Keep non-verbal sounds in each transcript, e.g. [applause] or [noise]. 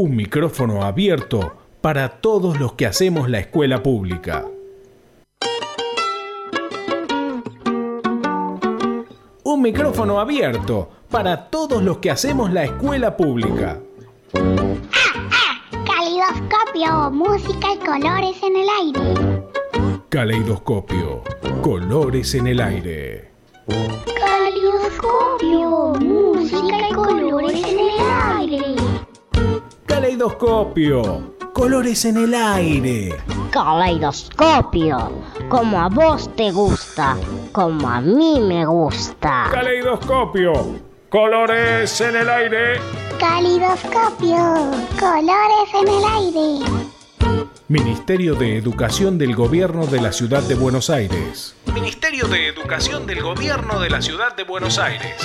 Un micrófono abierto para todos los que hacemos la escuela pública. Un micrófono abierto para todos los que hacemos la escuela pública. Caleidoscopio, música y colores en el aire. Caleidoscopio, colores en el aire. Caleidoscopio, colores en el aire. Caleidoscopio, como a vos te gusta, como a mí me gusta. Caleidoscopio, colores en el aire. Caleidoscopio, colores en el aire. Ministerio de Educación del Gobierno de la Ciudad de Buenos Aires. Ministerio de Educación del Gobierno de la Ciudad de Buenos Aires.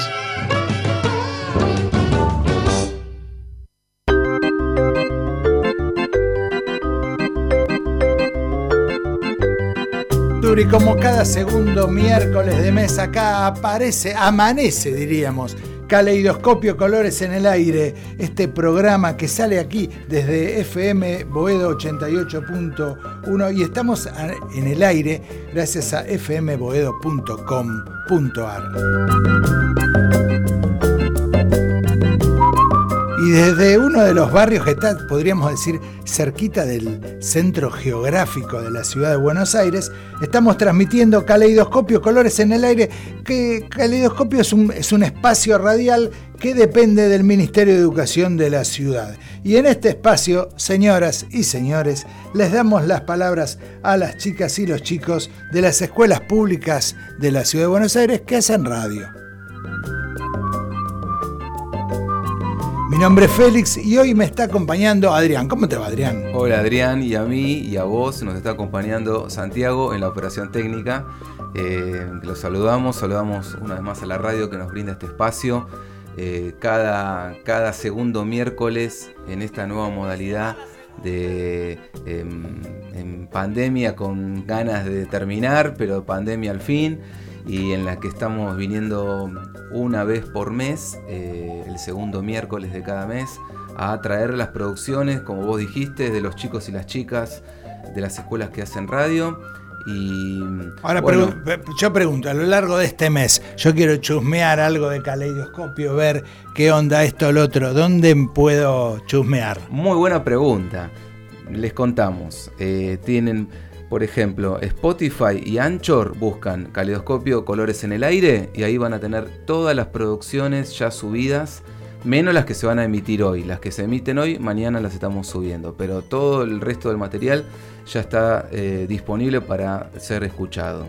Duri, como cada segundo miércoles de mes acá aparece, amanece diríamos, Caleidoscopio Colores en el Aire, este programa que sale aquí desde FM Boedo 88.1 y estamos en el aire gracias a fmboedo.com.ar. Y desde uno de los barrios que está, podríamos decir, cerquita del centro geográfico de la ciudad de Buenos Aires, estamos transmitiendo Caleidoscopio Colores en el Aire, que Caleidoscopio es un, es un espacio radial que depende del Ministerio de Educación de la ciudad. Y en este espacio, señoras y señores, les damos las palabras a las chicas y los chicos de las escuelas públicas de la ciudad de Buenos Aires que hacen radio. Mi nombre es Félix y hoy me está acompañando Adrián. ¿Cómo te va, Adrián? Hola, Adrián, y a mí y a vos nos está acompañando Santiago en la operación técnica. Eh, los saludamos, saludamos una vez más a la radio que nos brinda este espacio. Eh, cada, cada segundo miércoles en esta nueva modalidad de em, pandemia con ganas de terminar, pero pandemia al fin y en la que estamos viniendo una vez por mes, eh, el segundo miércoles de cada mes, a traer las producciones, como vos dijiste, de los chicos y las chicas de las escuelas que hacen radio. Y, Ahora yo pregunto, a lo largo de este mes, yo quiero chusmear algo de caleidoscopio, ver qué onda esto o lo otro, ¿dónde puedo chusmear? Muy buena pregunta. Les contamos, eh, tienen por ejemplo, Spotify y Anchor buscan Caleidoscopio Colores en el Aire y ahí van a tener todas las producciones ya subidas, menos las que se van a emitir hoy. Las que se emiten hoy, mañana las estamos subiendo, pero todo el resto del material ya está eh, disponible para ser escuchado.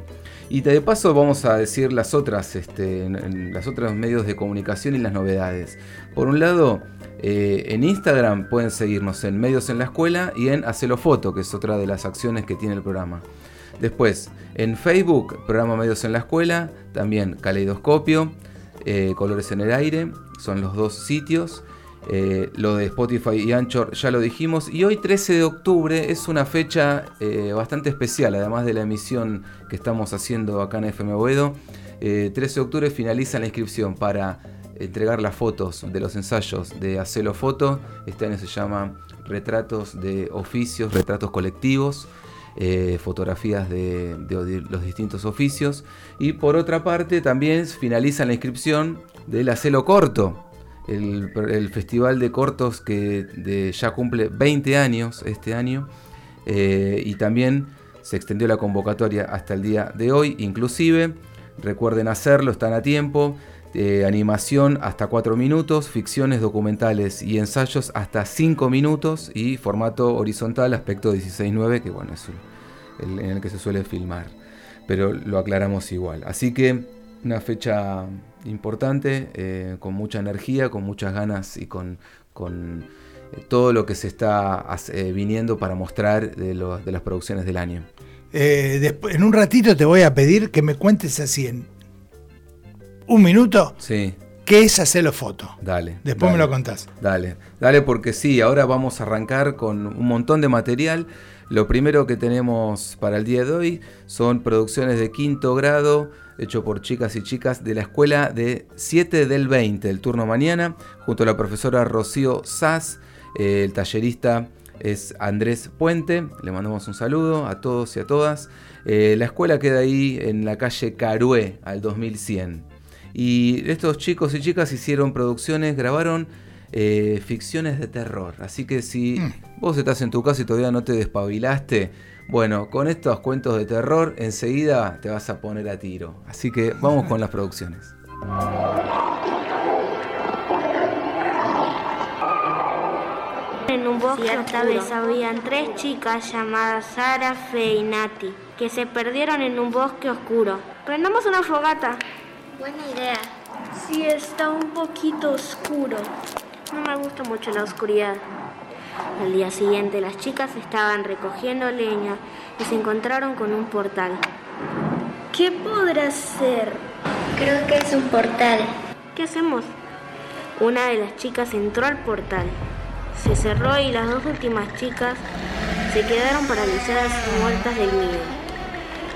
Y de paso vamos a decir las otras, este, las otros medios de comunicación y las novedades. Por un lado, eh, en Instagram pueden seguirnos en Medios en la Escuela y en Hacelo Foto, que es otra de las acciones que tiene el programa. Después, en Facebook, programa Medios en la Escuela, también Caleidoscopio, eh, Colores en el Aire, son los dos sitios. Eh, lo de Spotify y Anchor ya lo dijimos. Y hoy 13 de octubre es una fecha bastante especial, además de la emisión que estamos haciendo acá en FM Boedo. 13 de octubre finaliza la inscripción para entregar las fotos de los ensayos de Hacelo Foto. Este año se llama Retratos de Oficios, Retratos Colectivos. Eh, fotografías de, los distintos oficios. Y por otra parte, también finaliza la inscripción del Hacelo Corto, el, festival de cortos que ya cumple 20 años este año. Eh, y también se extendió la convocatoria hasta el día de hoy, inclusive. Recuerden hacerlo, están a tiempo animación hasta 4 minutos, ficciones documentales y ensayos hasta 5 minutos y formato horizontal aspecto 16.9, que bueno, es el, en el que se suele filmar, pero lo aclaramos igual. Así que una fecha importante, eh, con mucha energía, con muchas ganas y con, eh, todo lo que se está eh, viniendo para mostrar de, las producciones del año. en un ratito te voy a pedir que me cuentes así en un minuto. Sí. ¿Qué es hacerlo foto? Dale. Después me lo contás. Dale, dale, porque sí, ahora vamos a arrancar con un montón de material. Lo primero que tenemos para el día de hoy son producciones de quinto grado, hecho por chicas y chicas de la escuela de 7 del 20, el turno mañana, junto a la profesora Rocío Sass. Eh, el tallerista es Andrés Puente, le mandamos un saludo a todos y a todas. Eh, la escuela queda ahí en la calle Carué al 2100. Y estos chicos y chicas hicieron producciones, grabaron eh, ficciones de terror. Así que si mm. vos estás en tu casa y todavía no te despabilaste, bueno, con estos cuentos de terror enseguida te vas a poner a tiro. Así que vamos con las producciones. En un bosque Cierta vez habían tres chicas llamadas Sara, Fe y Nati, que se perdieron en un bosque oscuro. Prendamos una fogata. Buena idea. Sí, está un poquito oscuro. No me gusta mucho la oscuridad. Al día siguiente las chicas estaban recogiendo leña y se encontraron con un portal. ¿Qué podrá ser? Creo que es un portal. ¿Qué hacemos? Una de las chicas entró al portal se cerró y las dos últimas chicas se quedaron paralizadas y muertas del miedo.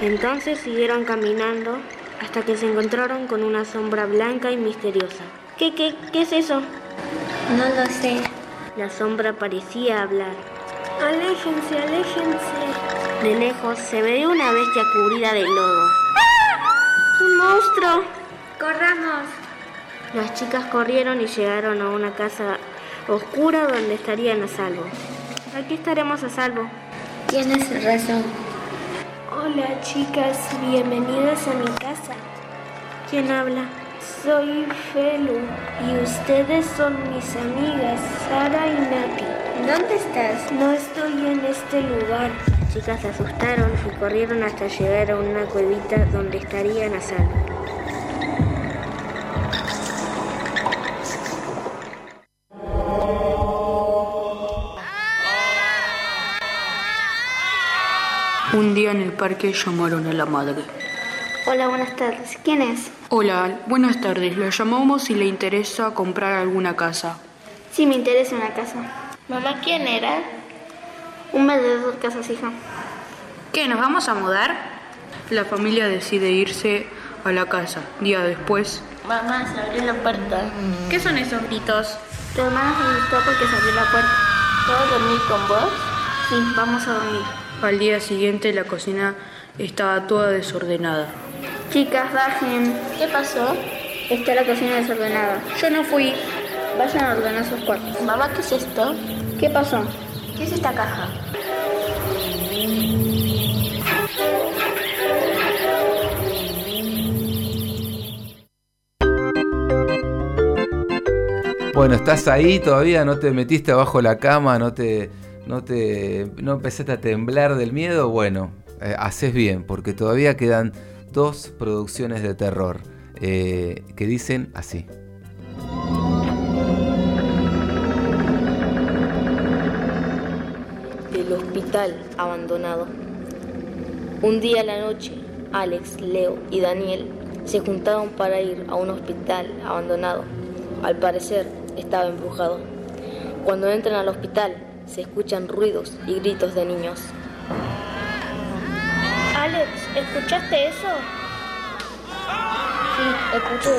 Entonces siguieron caminando hasta que se encontraron con una sombra blanca y misteriosa. ¿Qué, qué, qué es eso? No lo sé. La sombra parecía hablar. Aléjense, aléjense. De lejos se veía una bestia cubrida de lodo. ¡Un monstruo! ¡Corramos! Las chicas corrieron y llegaron a una casa oscura donde estarían a salvo. Aquí estaremos a salvo. Tienes razón. Hola chicas, bienvenidas a mi casa. ¿Quién habla? Soy Felu y ustedes son mis amigas Sara y Nati. ¿Dónde estás? No estoy en este lugar. Las chicas se asustaron y corrieron hasta llegar a una cuevita donde estarían a. Un día en el parque llamaron a la madre. Hola, buenas tardes. ¿Quién es? Hola, buenas tardes. La llamamos si le interesa comprar alguna casa. Sí, me interesa una casa. Mamá, ¿quién era? Un vendedor de casas, hija. ¿Qué, nos vamos a mudar? La familia decide irse a la casa. Día después. Mamá, se abrió la puerta. ¿Qué son esos gritos? Tu hermana se asustó porque se abrió la puerta. ¿Puedo dormir con vos? Sí, vamos a dormir. Al día siguiente la cocina estaba toda desordenada. Chicas, bajen. ¿Qué pasó? Está la cocina desordenada. Yo no fui. Vayan a ordenar sus cuartos. Mamá, ¿qué es esto? ¿Qué pasó? ¿Qué es esta caja? Bueno, estás ahí todavía, no te metiste abajo la cama, no te no te no empezaste a temblar del miedo, bueno, eh, haces bien, porque todavía quedan dos producciones de terror eh, que dicen así. El hospital abandonado. Un día a la noche, Alex, Leo y Daniel se juntaron para ir a un hospital abandonado. Al parecer estaba embrujado. Cuando entran al hospital, se escuchan ruidos y gritos de niños. Alex, ¿escuchaste eso? Sí, escuché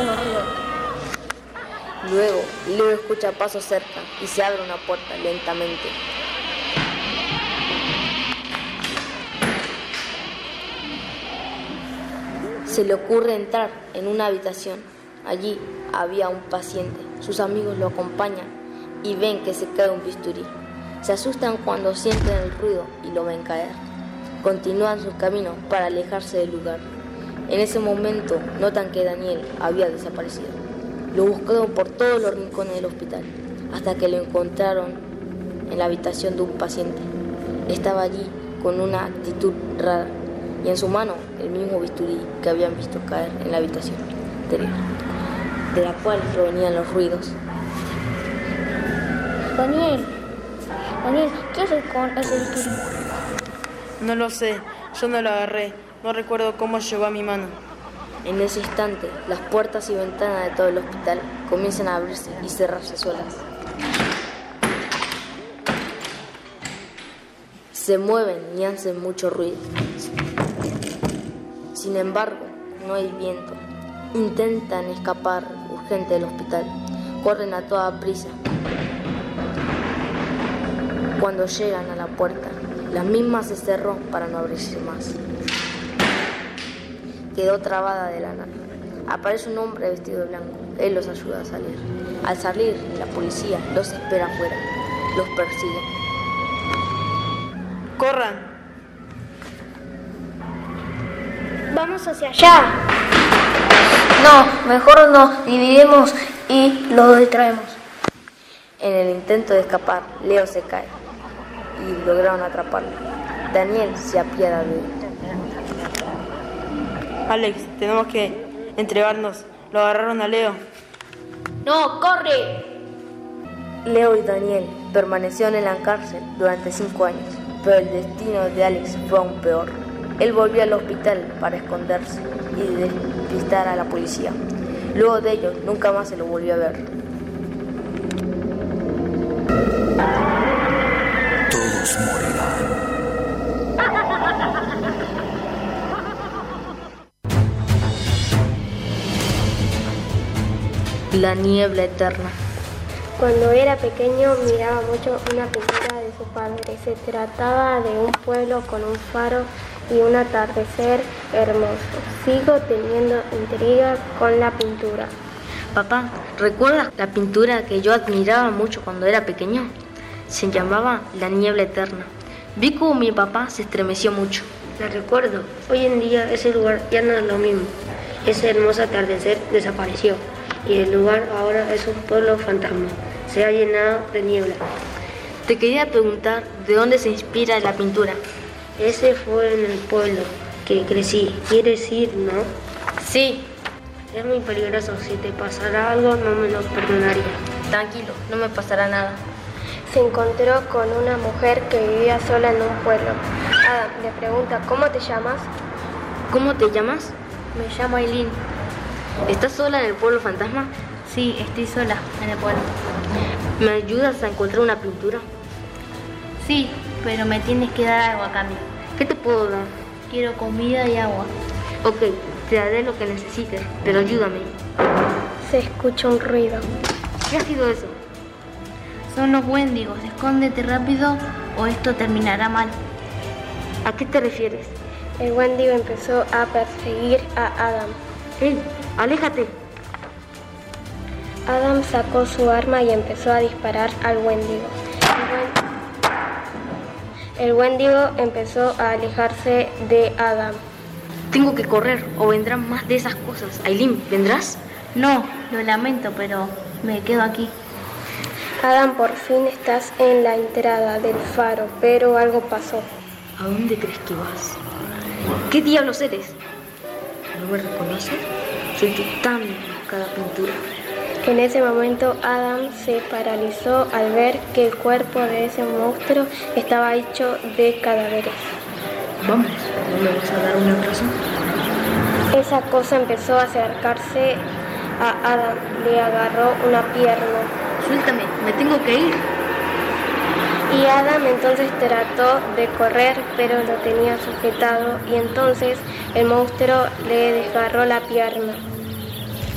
unos ruidos. Luego, Leo escucha pasos cerca y se abre una puerta lentamente. Se le ocurre entrar en una habitación. Allí había un paciente. Sus amigos lo acompañan y ven que se cae un bisturí. Se asustan cuando sienten el ruido y lo ven caer. Continúan su camino para alejarse del lugar. En ese momento notan que Daniel había desaparecido. Lo buscaron por todos los rincones del hospital hasta que lo encontraron en la habitación de un paciente. Estaba allí con una actitud rara y en su mano el mismo bisturí que habían visto caer en la habitación anterior, de la cual provenían los ruidos Daniel, Daniel, ¿qué haces con ese? No lo sé, yo no lo agarré. No recuerdo cómo llegó a mi mano. En ese instante, las puertas y ventanas de todo el hospital comienzan a abrirse y cerrarse solas. Se mueven y hacen mucho ruido. Sin embargo, no hay viento. Intentan escapar urgente del hospital. Corren a toda prisa, Cuando llegan a la puerta, la misma se cerró para no abrirse más. Quedó trabada de la nada. Aparece un hombre vestido de blanco. Él los ayuda a salir. Al salir, la policía los espera afuera. Los persigue. ¡Corran! Vamos hacia allá. No, mejor nos dividimos y los distraemos. En el intento de escapar, Leo se cae y lograron atraparlo. Daniel se apiada de él. Alex, tenemos que entregarnos. Lo agarraron a Leo. No, corre. Leo y Daniel permanecieron en la cárcel durante cinco años, pero el destino de Alex fue aún peor. Él volvió al hospital para esconderse y despistar a la policía. Luego de ello, nunca más se lo volvió a ver. Todos morirán. La niebla eterna. Cuando era pequeño miraba mucho una pintura de su padre. Se trataba de un pueblo con un faro y un atardecer hermoso. Sigo teniendo intriga con la pintura. Papá, ¿recuerdas la pintura que yo admiraba mucho cuando era pequeño? Se llamaba La niebla eterna. Vi como mi papá se estremeció mucho. La recuerdo. Hoy en día ese lugar ya no es lo mismo. Ese hermoso atardecer desapareció y el lugar ahora es un pueblo fantasma. Se ha llenado de niebla. Te quería preguntar de dónde se inspira la pintura. Ese fue en el pueblo que crecí. ¿Quieres ir, no? Sí. Es muy peligroso. Si te pasara algo, no me lo perdonaría. Tranquilo, no me pasará nada. Se encontró con una mujer que vivía sola en un pueblo. Adam le pregunta, ¿cómo te llamas? ¿Cómo te llamas? Me llamo Aileen. ¿Estás sola en el pueblo fantasma? Sí, estoy sola en el pueblo. ¿Me ayudas a encontrar una pintura? Sí, pero me tienes que dar algo a cambio. ¿Qué te puedo dar? Quiero comida y agua. Ok, te daré lo que necesites, pero ayúdame. Se escucha un ruido. ¿Qué ha sido eso? Son los Wendigos. Escóndete rápido o esto terminará mal. ¿A qué te refieres? El Wendigo empezó a perseguir a Adam. ¡Ey! ¡Aléjate! Adam sacó su arma y empezó a disparar al Wendigo. El Wendigo empezó a alejarse de Adam. Tengo que correr o vendrán más de esas cosas. Aileen, ¿vendrás? No, lo lamento, pero me quedo aquí. Adam, por fin estás en la entrada del faro, pero algo pasó. ¿A dónde crees que vas? ¿Qué diablos eres? ¿No me reconoces? Soy tu tan buscada pintura. En ese momento Adam se paralizó al ver que el cuerpo de ese monstruo estaba hecho de cadáveres. Vamos, ¿no me vas a dar un abrazo? Esa cosa empezó a acercarse a Adam, le agarró una pierna. Suéltame, me tengo que ir. Y Adam entonces trató de correr, pero lo tenía sujetado y entonces el monstruo le desgarró la pierna.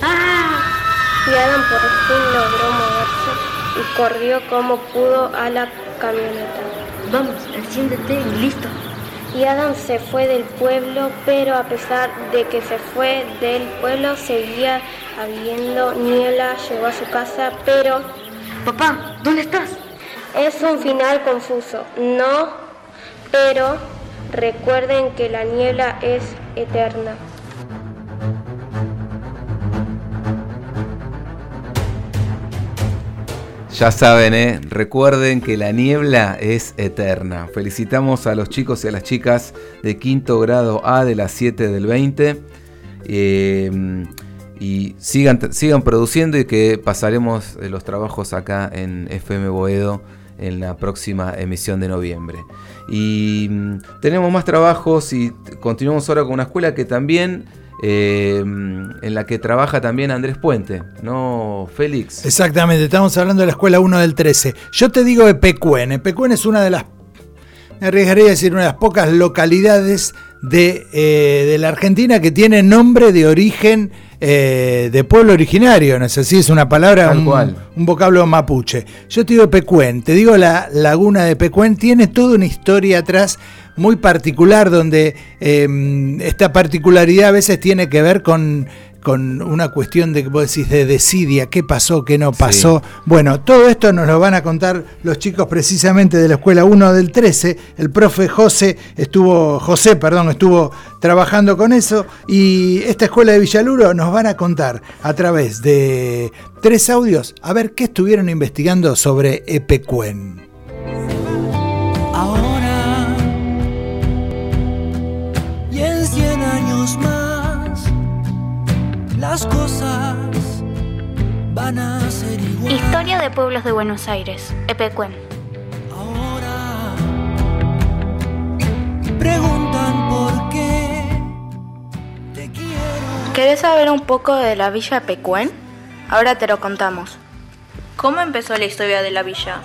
¡Ah! Y Adam por fin logró moverse y corrió como pudo a la camioneta. Vamos, enciéndete y listo. Y Adam se fue del pueblo, pero a pesar de que se fue del pueblo, seguía habiendo niebla, llegó a su casa, pero... Papá, ¿dónde estás? Es un final confuso, no, pero recuerden que la niebla es eterna. Ya saben, ¿eh? recuerden que la niebla es eterna. Felicitamos a los chicos y a las chicas de quinto grado A de las 7 del 20. Eh, y sigan, sigan produciendo y que pasaremos los trabajos acá en FM Boedo en la próxima emisión de noviembre. Y mm, tenemos más trabajos y continuamos ahora con una escuela que también eh, en la que trabaja también Andrés Puente, ¿no, Félix? Exactamente, estamos hablando de la escuela 1 del 13. Yo te digo Epecuén. Epecuén es una de las, me arriesgaría a decir, una de las pocas localidades de, eh, de la Argentina que tiene nombre de origen eh, de pueblo originario, no sé si es una palabra, un, un, vocablo mapuche. Yo te digo Pecuén, te digo la laguna de Pecuén, tiene toda una historia atrás muy particular, donde em, esta particularidad a veces tiene que ver con con una cuestión de, vos decís, de desidia, qué pasó, qué no pasó. Bueno, todo esto nos lo van a contar los chicos precisamente de la Escuela 1 del 13. El profe José estuvo, José, perdón, estuvo trabajando con eso y esta Escuela de Villaluro nos van a contar a través de tres audios a ver qué estuvieron investigando sobre Epecuen. Las cosas van a ser igual. Historia de pueblos de Buenos Aires, Epecuen. Ahora preguntan por qué te quiero. ¿Querés saber un poco de la villa Epecuen? Ahora te lo contamos. ¿Cómo empezó la historia de la villa?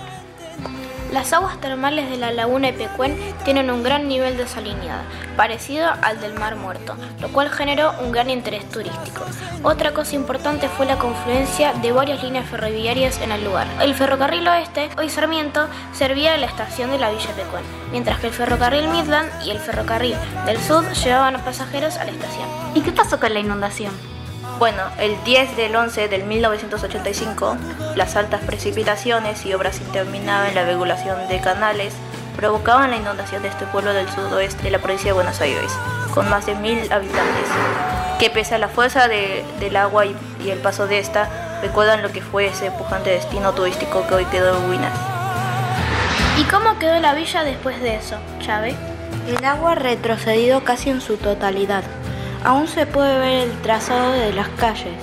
Las aguas termales de la laguna de Pecuén tienen un gran nivel de salinidad, parecido al del Mar Muerto, lo cual generó un gran interés turístico. Otra cosa importante fue la confluencia de varias líneas ferroviarias en el lugar. El ferrocarril oeste, hoy Sarmiento, servía a la estación de la Villa Pecuén, mientras que el ferrocarril Midland y el ferrocarril del sur llevaban a pasajeros a la estación. ¿Y qué pasó con la inundación? Bueno, el 10 del 11 del 1985, las altas precipitaciones y obras interminables en la regulación de canales provocaban la inundación de este pueblo del sudoeste de la provincia de Buenos Aires, con más de mil habitantes, que pese a la fuerza del agua y, y, el paso de esta, recuerdan lo que fue ese pujante destino turístico que hoy quedó en ruinas. ¿Y cómo quedó la villa después de eso, Chávez? El agua ha retrocedido casi en su totalidad aún se puede ver el trazado de las calles,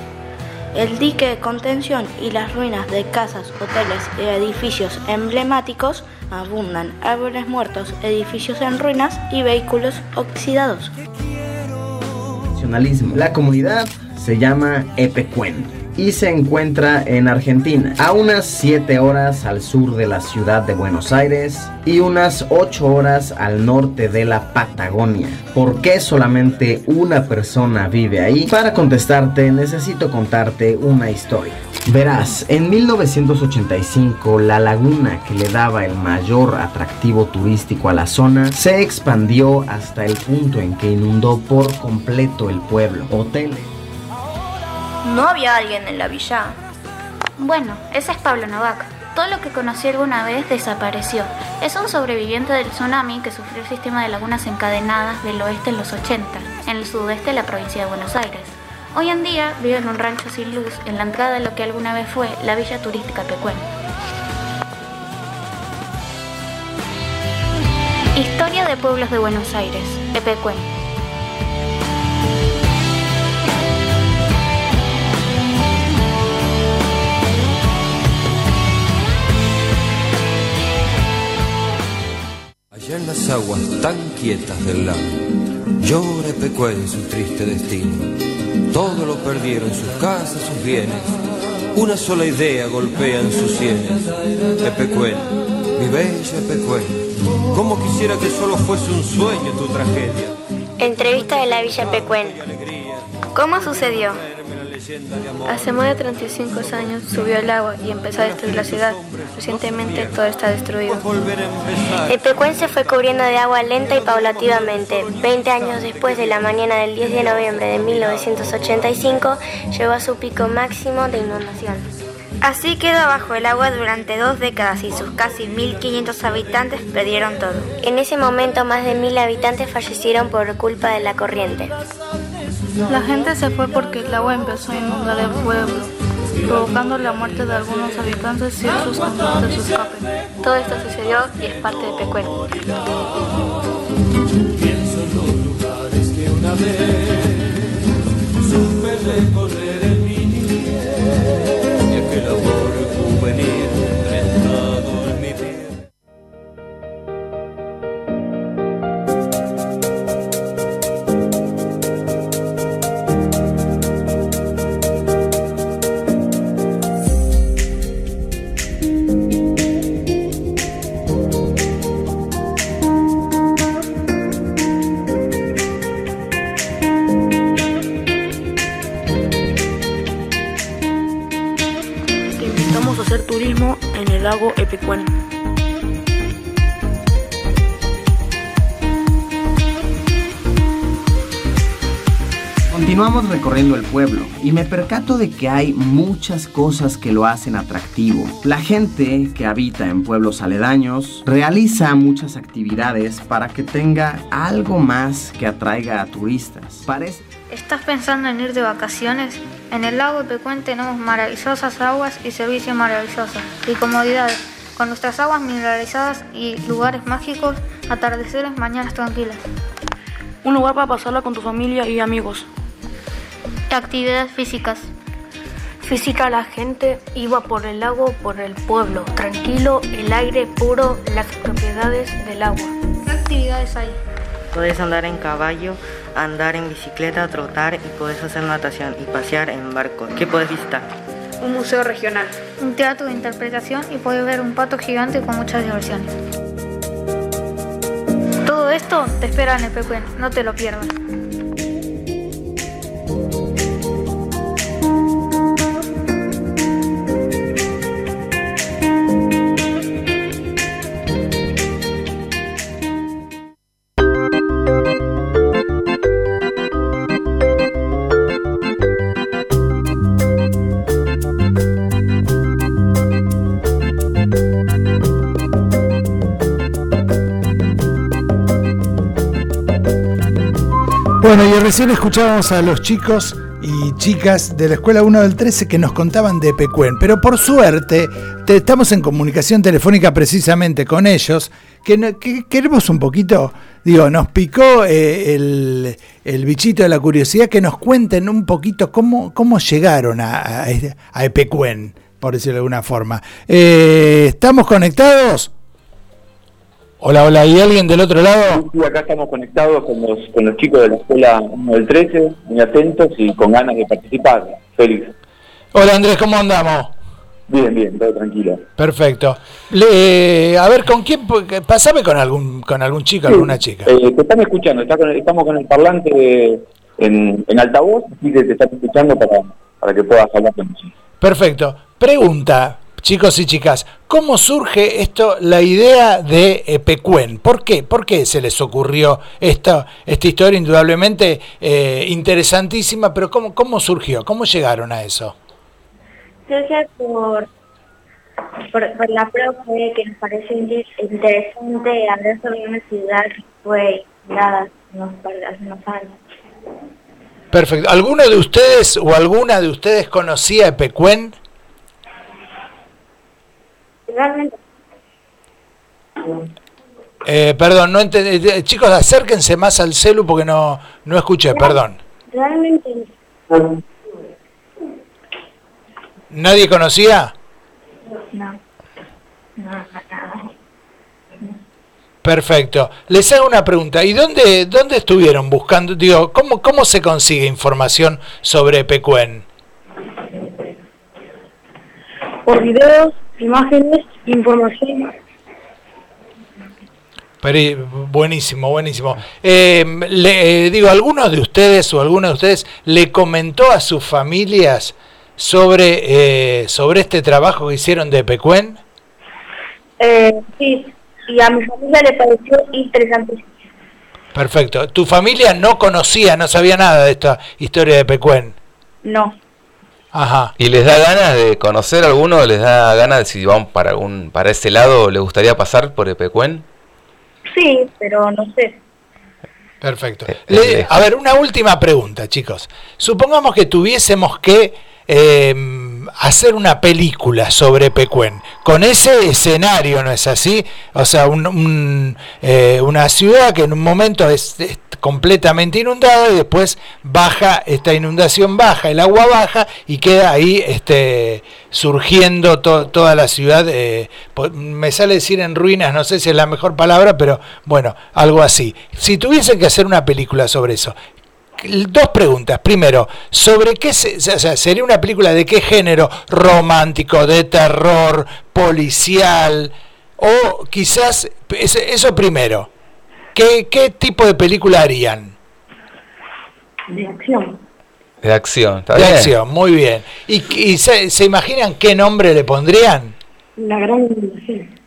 el dique de contención y las ruinas de casas, hoteles y edificios emblemáticos. Abundan árboles muertos, edificios en ruinas y vehículos oxidados. La comunidad se llama Epecuen y se encuentra en Argentina, a unas 7 horas al sur de la ciudad de Buenos Aires y unas 8 horas al norte de la Patagonia. ¿Por qué solamente una persona vive ahí? Para contestarte necesito contarte una historia. Verás, en 1985 la laguna que le daba el mayor atractivo turístico a la zona se expandió hasta el punto en que inundó por completo el pueblo. Hoteles no había alguien en la villa. Bueno, ese es Pablo Novak. Todo lo que conocí alguna vez desapareció. Es un sobreviviente del tsunami que sufrió el sistema de lagunas encadenadas del oeste en los 80, en el sudeste de la provincia de Buenos Aires. Hoy en día vive en un rancho sin luz en la entrada de lo que alguna vez fue la villa turística Pecuén. Historia de pueblos de Buenos Aires, Epecuén. Aguas tan quietas del lago, llora Epecuén su triste destino. Todo lo perdieron, sus casas, sus bienes. Una sola idea golpea en sus sienes. Epecuén, mi bella Epecuén, como quisiera que solo fuese un sueño tu tragedia. Entrevista de la Villa Pecuén. ¿Cómo sucedió? Hace más de 35 años subió el agua y empezó a destruir la ciudad. Recientemente todo está destruido. El Pecuén fue cubriendo de agua lenta y paulativamente. 20 años después de la mañana del 10 de noviembre de 1985, llegó a su pico máximo de inundación. Así quedó bajo el agua durante dos décadas y sus casi 1.500 habitantes perdieron todo. En ese momento más de 1.000 habitantes fallecieron por culpa de la corriente. La gente se fue porque el agua empezó a inundar el pueblo, provocando la muerte de algunos habitantes y sus de sus escape. Todo esto sucedió y es parte de Pecuén. Continuamos recorriendo el pueblo y me percato de que hay muchas cosas que lo hacen atractivo. La gente que habita en pueblos aledaños realiza muchas actividades para que tenga algo más que atraiga a turistas. Parece ¿Estás pensando en ir de vacaciones? En el lago Pecuén tenemos maravillosas aguas y servicios maravillosos y comodidades, con nuestras aguas mineralizadas y lugares mágicos, atardeceres, mañanas tranquilas. Un lugar para pasarla con tu familia y amigos. Actividades físicas. Física la gente iba por el lago, por el pueblo, tranquilo, el aire puro, las propiedades del agua. ¿Qué actividades hay? Puedes andar en caballo, andar en bicicleta, trotar y puedes hacer natación y pasear en barco. ¿Qué puedes visitar? Un museo regional. Un teatro de interpretación y puedes ver un pato gigante con muchas diversiones. Todo esto te espera en el Pecuén, no te lo pierdas. Recién escuchábamos a los chicos y chicas de la Escuela 1 del 13 que nos contaban de Pecuen. Pero por suerte, te- estamos en comunicación telefónica precisamente con ellos, que, queremos un poquito, digo, nos picó eh, el, bichito de la curiosidad, que nos cuenten un poquito cómo, cómo llegaron a, a, a por decirlo de alguna forma. Eh, ¿Estamos conectados? Hola, hola, ¿y alguien del otro lado? Sí, acá estamos conectados con los, con los chicos de la escuela 1 del 13, muy atentos y con ganas de participar. Félix. Hola Andrés, ¿cómo andamos? Bien, bien, todo tranquilo. Perfecto. Le- a ver, ¿con quién? Pasame con algún, con algún chico, alguna chica. Eh, te están escuchando, está con- estamos con el parlante de- en, en altavoz, así que te están escuchando para, para que puedas hablar con ellos. Perfecto. Pregunta, chicos y chicas, ¿cómo surge esto, la idea de eh, Pecuen? ¿Por qué? ¿Por qué se les ocurrió esta, esta historia indudablemente eh, interesantísima, pero ¿cómo, ¿cómo surgió? ¿Cómo llegaron a eso? Surge por, por, por la profe que nos parece inter- interesante hablar sobre una ciudad que fue nada hace unos años. Perfecto. ¿Alguno de ustedes o alguna de ustedes conocía a Pecuen? Realmente Eh, perdón, no entendí. Eh, Chicos, acérquense más al celu porque no, no escuché, perdón. Realmente ¿Nadie conocía? no. No, nada. Perfecto. Les hago una pregunta. ¿Y dónde, dónde estuvieron buscando? Digo, ¿cómo, ¿cómo se consigue información sobre Pecuen? Por videos, imágenes, información. Peri- buenísimo, buenísimo. Eh, le, eh, digo, ¿alguno de ustedes o alguno de ustedes le comentó a sus familias sobre, eh, sobre este trabajo que hicieron de Pecuen? Eh, sí, y a mi familia le pareció interesante. Perfecto. ¿Tu familia no conocía, no sabía nada de esta historia de Pecuen? No. Ajá. ¿Y les da ganas de conocer a alguno? ¿Les da ganas de si van para algún, para ese lado? ¿Les gustaría pasar por Epecuen? Sí, pero no sé. Perfecto. Le- a ver, una última pregunta, chicos. Supongamos que tuviésemos que eh, hacer una película sobre Pecuen, con ese escenario, ¿no es así? O sea, eh, una ciudad que en un momento es, completamente inundada y después baja, esta inundación baja, el agua baja y queda ahí este, surgiendo to- toda la ciudad. eh, me sale decir en ruinas, no sé si es la mejor palabra, pero bueno, algo así. Si tuviesen que hacer una película sobre eso, dos preguntas. Primero, ¿sobre qué se, o sea, sería una película de qué género? Romántico, de terror, policial, o quizás, eso primero. ¿Qué, qué tipo de película harían? De acción. De acción, ¿está de bien? acción, muy bien. ¿Y, y se, se imaginan qué nombre le pondrían? La gran inundación.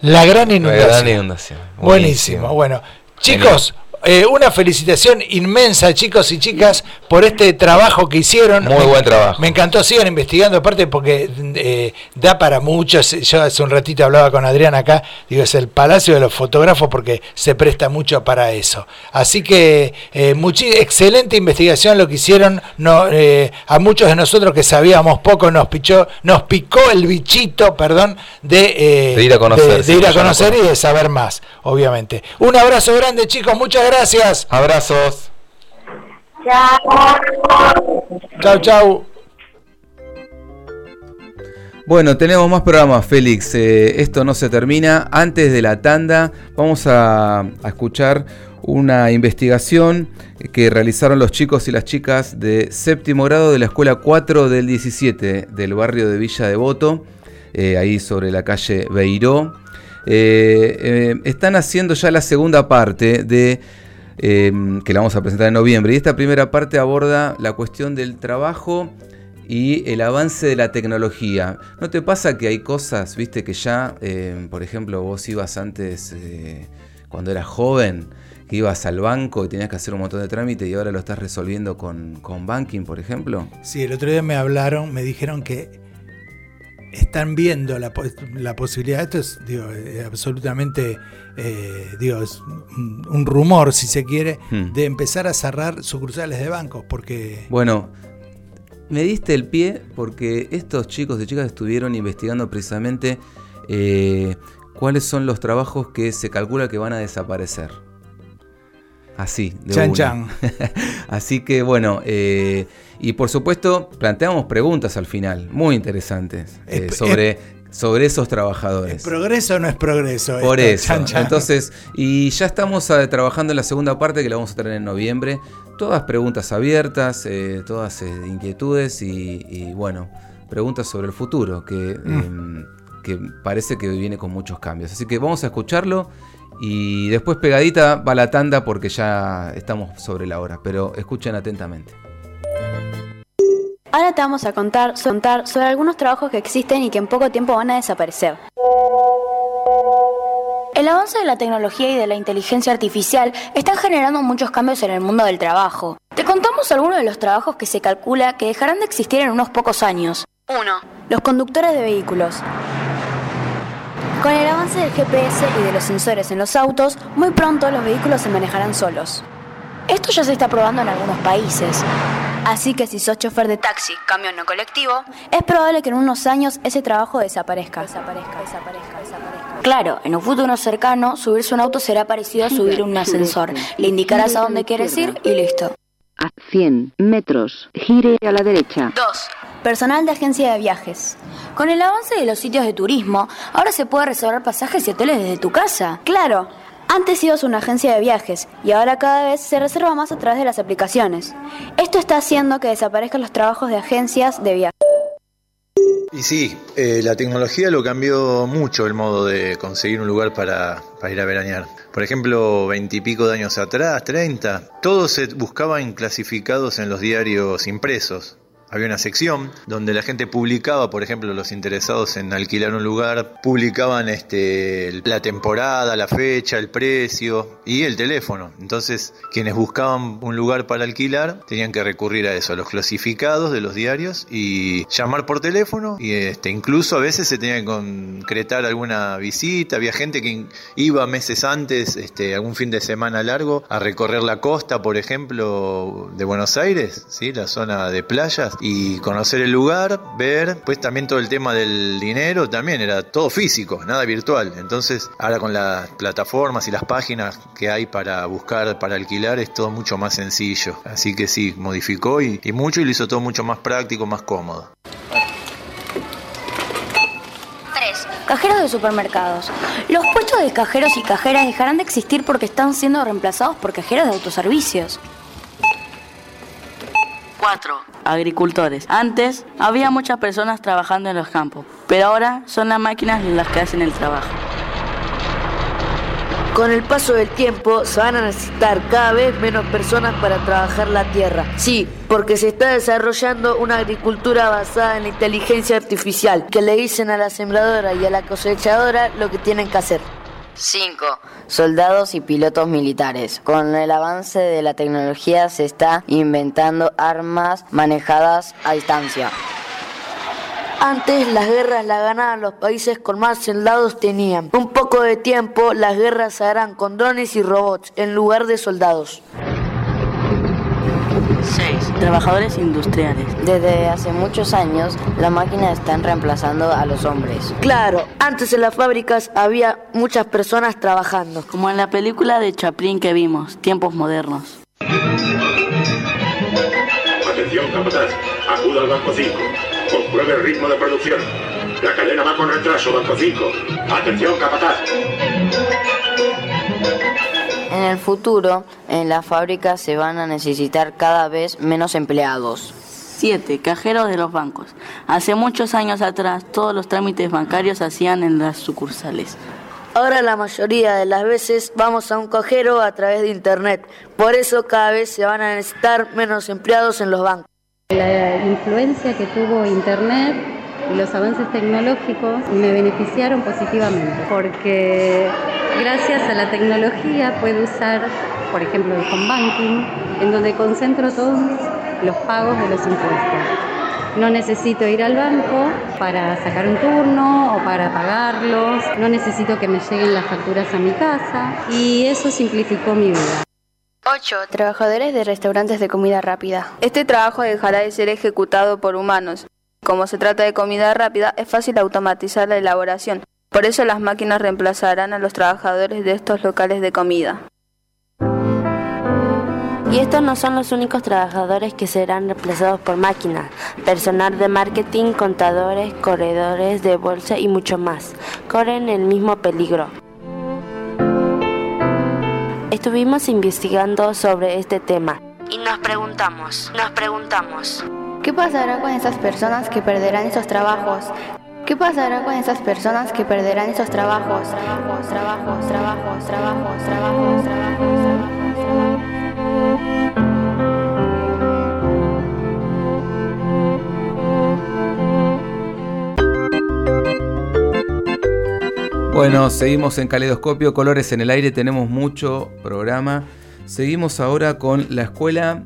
La gran La inundación. gran inundación. Buenísimo. Bueno, chicos, eh, una felicitación inmensa, chicos y chicas, por este trabajo que hicieron. Muy Me- buen trabajo. Me encantó, sigan investigando, aparte porque eh, da para muchos. Yo hace un ratito hablaba con Adrián acá, digo, es el palacio de los fotógrafos porque se presta mucho para eso. Así que, eh, excelente investigación lo que hicieron. No, eh, a muchos de nosotros que sabíamos poco nos pichó, nos picó el bichito, perdón, de, De ir a conocer, de- de ir a conocer y de saber más, obviamente. Un abrazo grande, chicos, muchas gracias. Abrazos. Chau, chau. Bueno, tenemos más programas, Félix. Eh, esto no se termina. Antes de la tanda, vamos a, a escuchar una investigación que realizaron los chicos y las chicas de séptimo grado de la escuela 4 del 17 del barrio de Villa Devoto, eh, ahí sobre la calle Beiró. Eh, eh, están haciendo ya la segunda parte de eh, que la vamos a presentar en noviembre. Y esta primera parte aborda la cuestión del trabajo y el avance de la tecnología. ¿No te pasa que hay cosas, viste, que ya, eh, por ejemplo, vos ibas antes, eh, cuando eras joven, que ibas al banco y tenías que hacer un montón de trámites y ahora lo estás resolviendo con, con banking, por ejemplo? Sí, el otro día me hablaron, me dijeron que están viendo la, pos- la posibilidad, esto es digo, eh, absolutamente, eh, digo, es un, rumor, si se quiere, Hmm. de empezar a cerrar sucursales de bancos, porque Bueno, me diste el pie porque estos chicos y chicas estuvieron investigando precisamente eh, cuáles son los trabajos que se calcula que van a desaparecer. Así, de Chan, chan. [laughs] Así que bueno, eh, y por supuesto planteamos preguntas al final, muy interesantes, eh, sobre, sobre esos trabajadores. progreso no es progreso. Por esto, eso. chan, chan. Entonces, y ya estamos eh, trabajando en la segunda parte que la vamos a tener en noviembre. Todas preguntas abiertas, eh, todas eh, inquietudes y, y, bueno, preguntas sobre el futuro que, Mm. eh, que parece que viene con muchos cambios. Así que vamos a escucharlo y después pegadita va la tanda porque ya estamos sobre la hora. Pero escuchen atentamente. Ahora te vamos a contar, contar sobre algunos trabajos que existen y que en poco tiempo van a desaparecer. El avance de la tecnología y de la inteligencia artificial están generando muchos cambios en el mundo del trabajo. Te contamos algunos de los trabajos que se calcula que dejarán de existir en unos pocos años. 1. Los conductores de vehículos. Con el avance del GPS y de los sensores en los autos, muy pronto los vehículos se manejarán solos. Esto ya se está probando en algunos países. Así que si sos chofer de taxi, camión o colectivo, es probable que en unos años ese trabajo desaparezca. Desaparezca, desaparezca, desaparezca. Claro, en un futuro cercano, subirse a un auto será parecido a subir un ascensor. Le indicarás a dónde quieres ir y listo. A 100 metros, gire a la derecha. 2. Personal de agencia de viajes. Con el avance de los sitios de turismo, ahora se puede reservar pasajes y hoteles desde tu casa. Claro. Antes ibas una agencia de viajes y ahora cada vez se reserva más a través de las aplicaciones. Esto está haciendo que desaparezcan los trabajos de agencias de viajes. Y sí, eh, la tecnología lo cambió mucho el modo de conseguir un lugar para, ir a veranear. Por ejemplo, veintipico de años atrás, 30, todos se buscaban clasificados en los diarios impresos. Había una sección donde la gente publicaba, por ejemplo, los interesados en alquilar un lugar, publicaban este, la temporada, la fecha, el precio y el teléfono. Entonces, quienes buscaban un lugar para alquilar tenían que recurrir a eso, a los clasificados de los diarios y llamar por teléfono. Y este, incluso a veces se tenía que concretar alguna visita. Había gente que iba meses antes, este, algún fin de semana largo, a recorrer la costa, por ejemplo, de Buenos Aires, ¿sí? la zona de playas, y conocer el lugar, ver, pues también todo el tema del dinero, también era todo físico, nada virtual. Entonces, ahora con las plataformas y las páginas que hay para buscar, para alquilar, es todo mucho más sencillo. Así que sí, modificó y, y mucho y lo hizo todo mucho más práctico, más cómodo. 3. Cajeros de supermercados. Los puestos de cajeros y cajeras dejarán de existir porque están siendo reemplazados por cajeros de autoservicios. 4. Agricultores. Antes había muchas personas trabajando en los campos, pero ahora son las máquinas las que hacen el trabajo. Con el paso del tiempo se van a necesitar cada vez menos personas para trabajar la tierra. Sí, porque se está desarrollando una agricultura basada en la inteligencia artificial, que le dicen a la sembradora y a la cosechadora lo que tienen que hacer. 5. Soldados y pilotos militares. Con el avance de la tecnología se está inventando armas manejadas a distancia. Antes las guerras las ganaban los países con más soldados tenían. Un poco de tiempo las guerras se harán con drones y robots en lugar de soldados. 6. Trabajadores industriales. Desde hace muchos años, las máquinas están reemplazando a los hombres. Claro, antes en las fábricas había muchas personas trabajando. Como en la película de Chaplin que vimos, Tiempos Modernos. Atención, capataz. Acuda al Banco 5. Compruebe el ritmo de producción. La cadena va con retraso, Banco 5. Atención, capataz. En el futuro, en las fábricas se van a necesitar cada vez menos empleados. 7. Cajeros de los bancos. Hace muchos años atrás, todos los trámites bancarios se hacían en las sucursales. Ahora la mayoría de las veces vamos a un cajero a través de internet. Por eso cada vez se van a necesitar menos empleados en los bancos. La influencia que tuvo internet y los avances tecnológicos me beneficiaron positivamente porque gracias a la tecnología puedo usar, por ejemplo, el home banking, en donde concentro todos los pagos de los impuestos. No necesito ir al banco para sacar un turno o para pagarlos, no necesito que me lleguen las facturas a mi casa y eso simplificó mi vida. 8. Trabajadores de restaurantes de comida rápida. Este trabajo dejará de ser ejecutado por humanos. Como se trata de comida rápida, es fácil automatizar la elaboración. Por eso las máquinas reemplazarán a los trabajadores de estos locales de comida. Y estos no son los únicos trabajadores que serán reemplazados por máquinas. Personal de marketing, contadores, corredores de bolsa y mucho más. Corren el mismo peligro. Estuvimos investigando sobre este tema y nos preguntamos, nos preguntamos. ¿Qué pasará con esas personas que perderán esos trabajos? ¿Qué pasará con esas personas que perderán esos trabajos? Trabajos, trabajos, trabajos, trabajos, trabajos, trabajos. Bueno, seguimos en Caleidoscopio, Colores en el Aire, tenemos mucho programa. Seguimos ahora con la escuela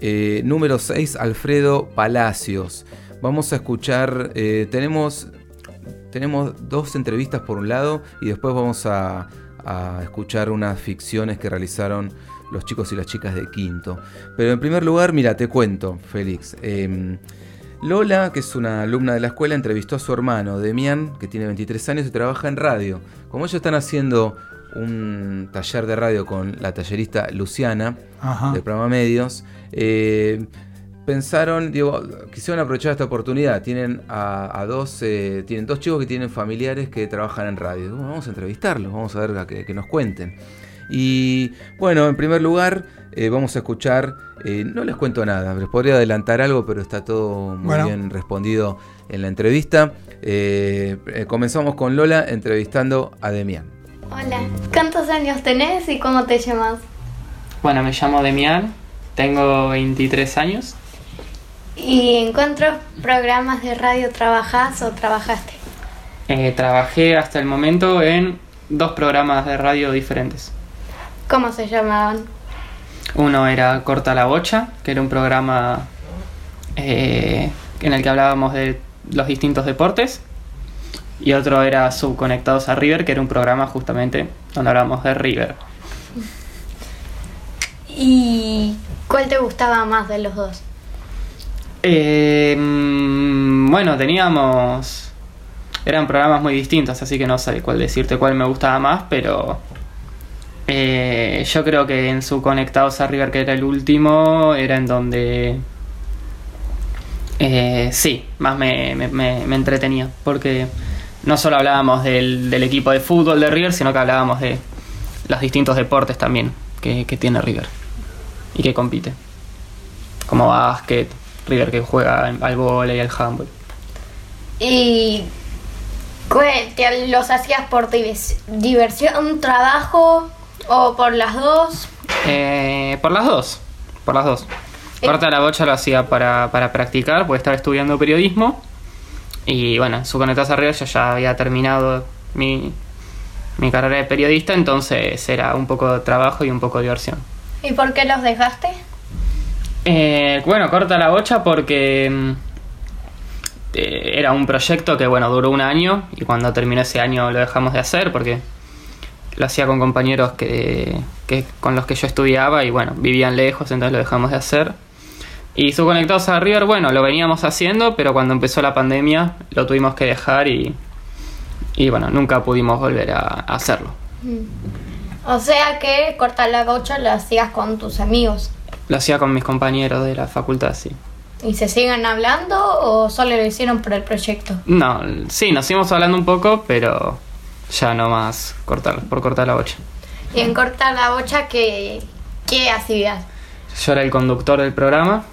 eh, número 6, Alfredo Palacios. Vamos a escuchar, eh, tenemos, tenemos dos entrevistas por un lado y después vamos a, a escuchar unas ficciones que realizaron los chicos y las chicas de quinto. Pero en primer lugar, mira, te cuento, Félix. Em, Lola, que es una alumna de la escuela, entrevistó a su hermano, Demian, que tiene 23 años y trabaja en radio. Como ellos están haciendo un taller de radio con la tallerista Luciana, Ajá. del programa Medios, eh, pensaron, digo, quisieron aprovechar esta oportunidad. Tienen a, a dos, eh, tienen dos chicos que tienen familiares que trabajan en radio. Vamos a entrevistarlos, vamos a ver a que, que nos cuenten. Y bueno, en primer lugar, eh, vamos a escuchar, eh, no les cuento nada, les podría adelantar algo, pero está todo muy Bueno. bien respondido en la entrevista. Eh, eh, comenzamos con Lola entrevistando a Demian. Hola, ¿cuántos años tenés y cómo te llamas? Bueno, me llamo Demian, tengo 23 años. ¿Y en cuántos programas de radio trabajás o trabajaste? Eh, trabajé hasta el momento en dos programas de radio diferentes. ¿Cómo se llamaban? Uno era Corta la Bocha, que era un programa eh, en el que hablábamos de los distintos deportes. Y otro era Subconectados a River, que era un programa justamente donde hablábamos de River. ¿Y cuál te gustaba más de los dos? Eh, mm, bueno, teníamos. Eran programas muy distintos, así que no sé cuál decirte cuál me gustaba más, pero. eh, yo creo que en su Conectados a River, que era el último, era en donde. eh, sí, más me, me- entretenía, porque no solo hablábamos del, del equipo de fútbol de River, sino que hablábamos de los distintos deportes también que, que tiene River y que compite, como básquet, River que juega al vóley y al handball. ¿Y te- los hacías por diversión, trabajo o por las dos? Eh, por las dos, por las dos. Corta la bocha lo hacía para, para practicar, porque estaba estudiando periodismo. Y bueno, su Conectados Arriba yo ya había terminado mi, mi carrera de periodista, entonces era un poco de trabajo y un poco de diversión. ¿Y por qué los dejaste? Eh, bueno, corta la bocha porque mm, eh, era un proyecto que bueno duró un año y cuando terminó ese año lo dejamos de hacer porque lo hacía con compañeros que, que con los que yo estudiaba y bueno vivían lejos entonces lo dejamos de hacer y subconectados a River bueno lo veníamos haciendo pero cuando empezó la pandemia lo tuvimos que dejar y, y bueno nunca pudimos volver a, hacerlo Mm. O sea que cortar la bocha lo hacías con tus amigos. Lo hacía con mis compañeros de la facultad sí ¿Y se siguen hablando o solo lo hicieron por el proyecto? No, sí, nos seguimos hablando un poco, pero ya no más cortar, por cortar la bocha. Y en cortar la bocha, ¿qué, qué hacías? Yo era el conductor del programa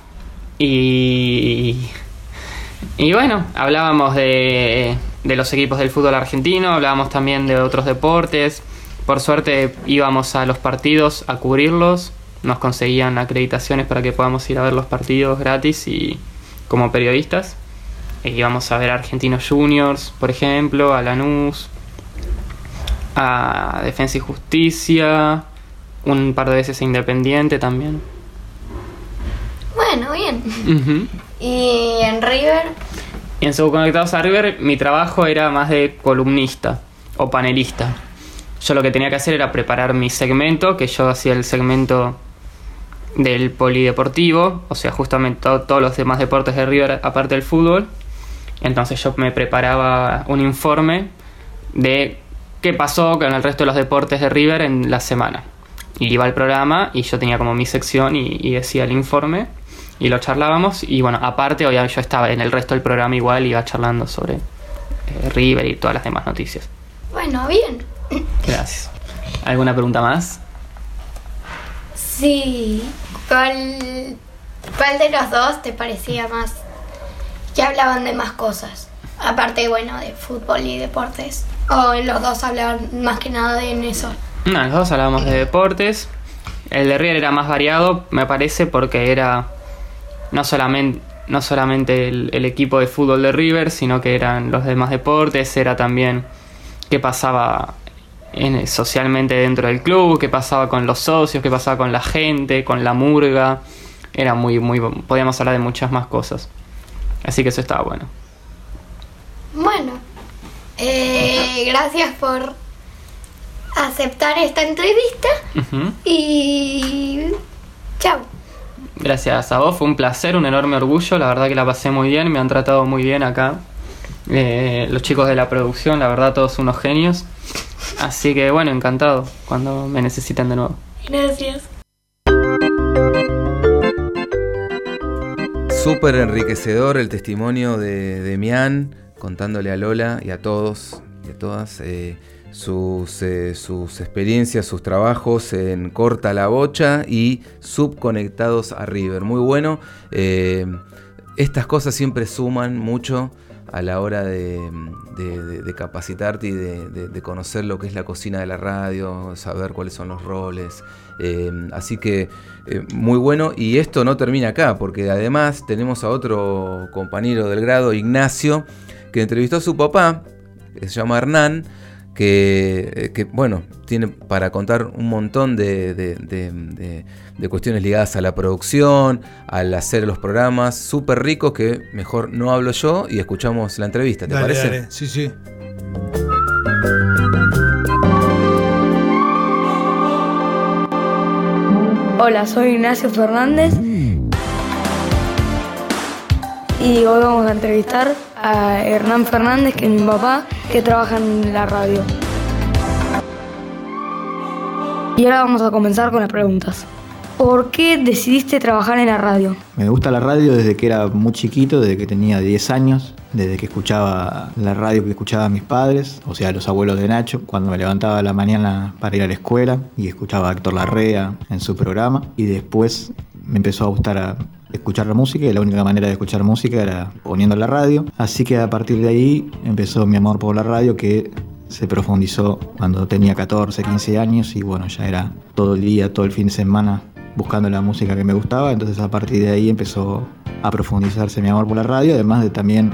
y. Y bueno, hablábamos de, de los equipos del fútbol argentino, hablábamos también de otros deportes. Por suerte íbamos a los partidos a cubrirlos, nos conseguían acreditaciones para que podamos ir a ver los partidos gratis y como periodistas. E íbamos a ver a Argentinos Juniors, por ejemplo, a Lanús, a Defensa y Justicia, un par de veces a Independiente también. Bueno, bien. [laughs] ¿Y en River? Y en Subconectados a River mi trabajo era más de columnista o panelista. Yo lo que tenía que hacer era preparar mi segmento, que yo hacía el segmento del polideportivo, o sea, justamente to- todos los demás deportes de River aparte del fútbol. Entonces yo me preparaba un informe de qué pasó con el resto de los deportes de River en la semana. Y iba al programa y yo tenía como mi sección y, y decía el informe y lo charlábamos. Y bueno, aparte, obviamente yo estaba en el resto del programa igual, iba charlando sobre eh, River y todas las demás noticias. Bueno, bien. Gracias. ¿Alguna pregunta más? Sí. ¿Cuál, ¿Cuál de los dos te parecía más que hablaban de más cosas? Aparte, bueno, de fútbol y deportes. ¿O los dos hablaban más que nada de eso? No, los dos hablábamos de deportes. El de River era más variado, me parece, porque era no solamente, no solamente el, el equipo de fútbol de River, sino que eran los demás deportes, era también qué pasaba en- socialmente dentro del club, qué pasaba con los socios, qué pasaba con la gente, con la murga. Era muy, muy, podíamos hablar de muchas más cosas. Así que eso estaba bueno. Bueno, eh, gracias por aceptar esta entrevista y chao. Gracias a vos, fue un placer, un enorme orgullo, la verdad que la pasé muy bien, me han tratado muy bien acá. Eh, los chicos de la producción, la verdad todos unos genios. Así que bueno, encantado cuando me necesiten de nuevo. Gracias. Súper enriquecedor el testimonio de Demián, contándole a Lola y a todos y a todas eh, sus, eh, sus experiencias, sus trabajos en Corta la Bocha y Subconectados a River. Muy bueno. eh, estas cosas siempre suman mucho a la hora de, capacitarte y de conocer lo que es la cocina de la radio, saber cuáles son los roles. eh, así que eh, muy bueno. Y esto no termina acá, porque además tenemos a otro compañero del grado, Ignacio, que entrevistó a su papá, que se llama Hernán, que, eh, que, bueno, tiene para contar un montón de, de- de- de- de cuestiones ligadas a la producción, al hacer los programas, súper ricos que mejor no hablo yo y escuchamos la entrevista, ¿te Dale, parece? dale. Sí, sí. Hola, soy Ignacio Fernández y hoy vamos a entrevistar a Hernán Fernández, que es mi papá, que trabaja en la radio. Y ahora vamos a comenzar con las preguntas. ¿Por qué decidiste trabajar en la radio? Me gusta la radio desde que era muy chiquito, desde que tenía 10 años, desde que escuchaba la radio que escuchaban mis padres, o sea, los abuelos de Nacho, cuando me levantaba a la mañana para ir a la escuela y escuchaba a Héctor Larrea en su programa. Y después me empezó a gustar a escuchar la música y la única manera de escuchar música era poniendo la radio. Así que a partir de ahí empezó mi amor por la radio que se profundizó cuando tenía 14, 15 años y bueno, ya era todo el día, todo el fin de semana buscando la música que me gustaba, entonces a partir de ahí empezó a profundizarse mi amor por la radio, además de también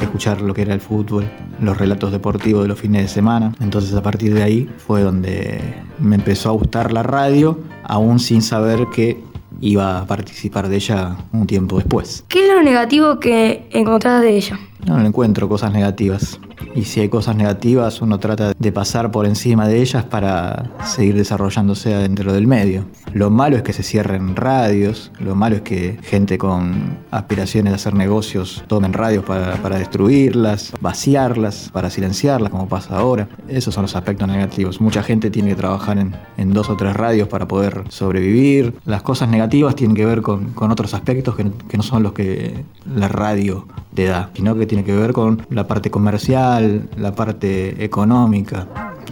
escuchar lo que era el fútbol, los relatos deportivos de los fines de semana. Entonces a partir de ahí fue donde me empezó a gustar la radio, aún sin saber que iba a participar de ella un tiempo después. ¿Qué es lo negativo que encontrás de ella? No, encuentro cosas negativas. Y si hay cosas negativas, uno trata de pasar por encima de ellas para seguir desarrollándose dentro del medio. Lo malo es que se cierren radios, lo malo es que gente con aspiraciones de hacer negocios tomen radios para, destruirlas, vaciarlas, para silenciarlas, como pasa ahora. Esos son los aspectos negativos. Mucha gente tiene que trabajar en, dos o tres radios para poder sobrevivir. Las cosas negativas tienen que ver con, otros aspectos que, que no son los que la radio te da, sino que tiene que ver con la parte comercial, la parte económica.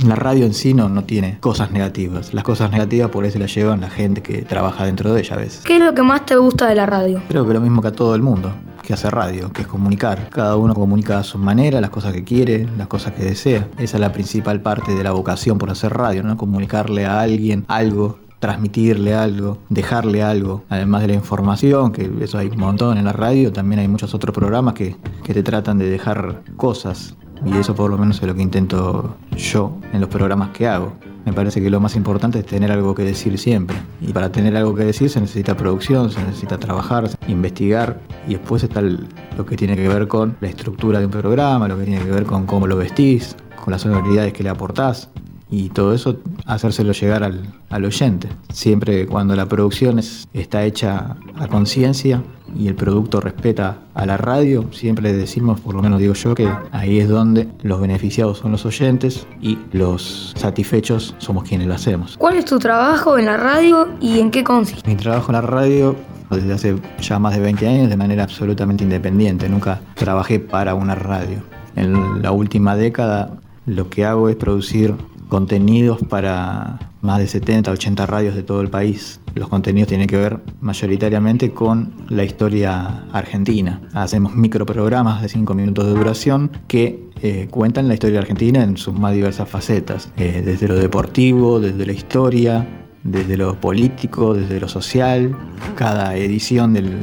La radio en sí no, no tiene cosas negativas. Las cosas negativas por eso las llevan la gente que trabaja dentro de ella a veces. ¿Qué es lo que más te gusta de la radio? Creo que lo mismo que a todo el mundo que hace radio, que es comunicar. Cada uno comunica a su manera, las cosas que quiere, las cosas que desea. Esa es la principal parte de la vocación por hacer radio, ¿no? Comunicarle a alguien algo transmitirle algo, dejarle algo, además de la información, que eso hay un montón en la radio, también hay muchos otros programas que, que te tratan de dejar cosas. Y eso por lo menos es lo que intento yo en los programas que hago. Me parece que lo más importante es tener algo que decir siempre. Y para tener algo que decir se necesita producción, se necesita trabajar, investigar. Y después está lo que tiene que ver con la estructura de un programa, lo que tiene que ver con cómo lo vestís, con las sonoridades que le aportás y todo eso hacérselo llegar al, al oyente. Siempre cuando la producción está hecha a conciencia y el producto respeta a la radio, siempre decimos, por lo menos digo yo, que ahí es donde los beneficiados son los oyentes y los satisfechos somos quienes lo hacemos. ¿Cuál es tu trabajo en la radio y en qué consiste? Mi trabajo en la radio desde hace ya más de 20 años de manera absolutamente independiente, nunca trabajé para una radio. En la última década lo que hago es producir contenidos para más de 70, 80 radios de todo el país. Los contenidos tienen que ver mayoritariamente con la historia argentina. Hacemos microprogramas de 5 minutos de duración que eh, cuentan la historia argentina en sus más diversas facetas, eh, desde lo deportivo, desde la historia, desde lo político, desde lo social. Cada edición del,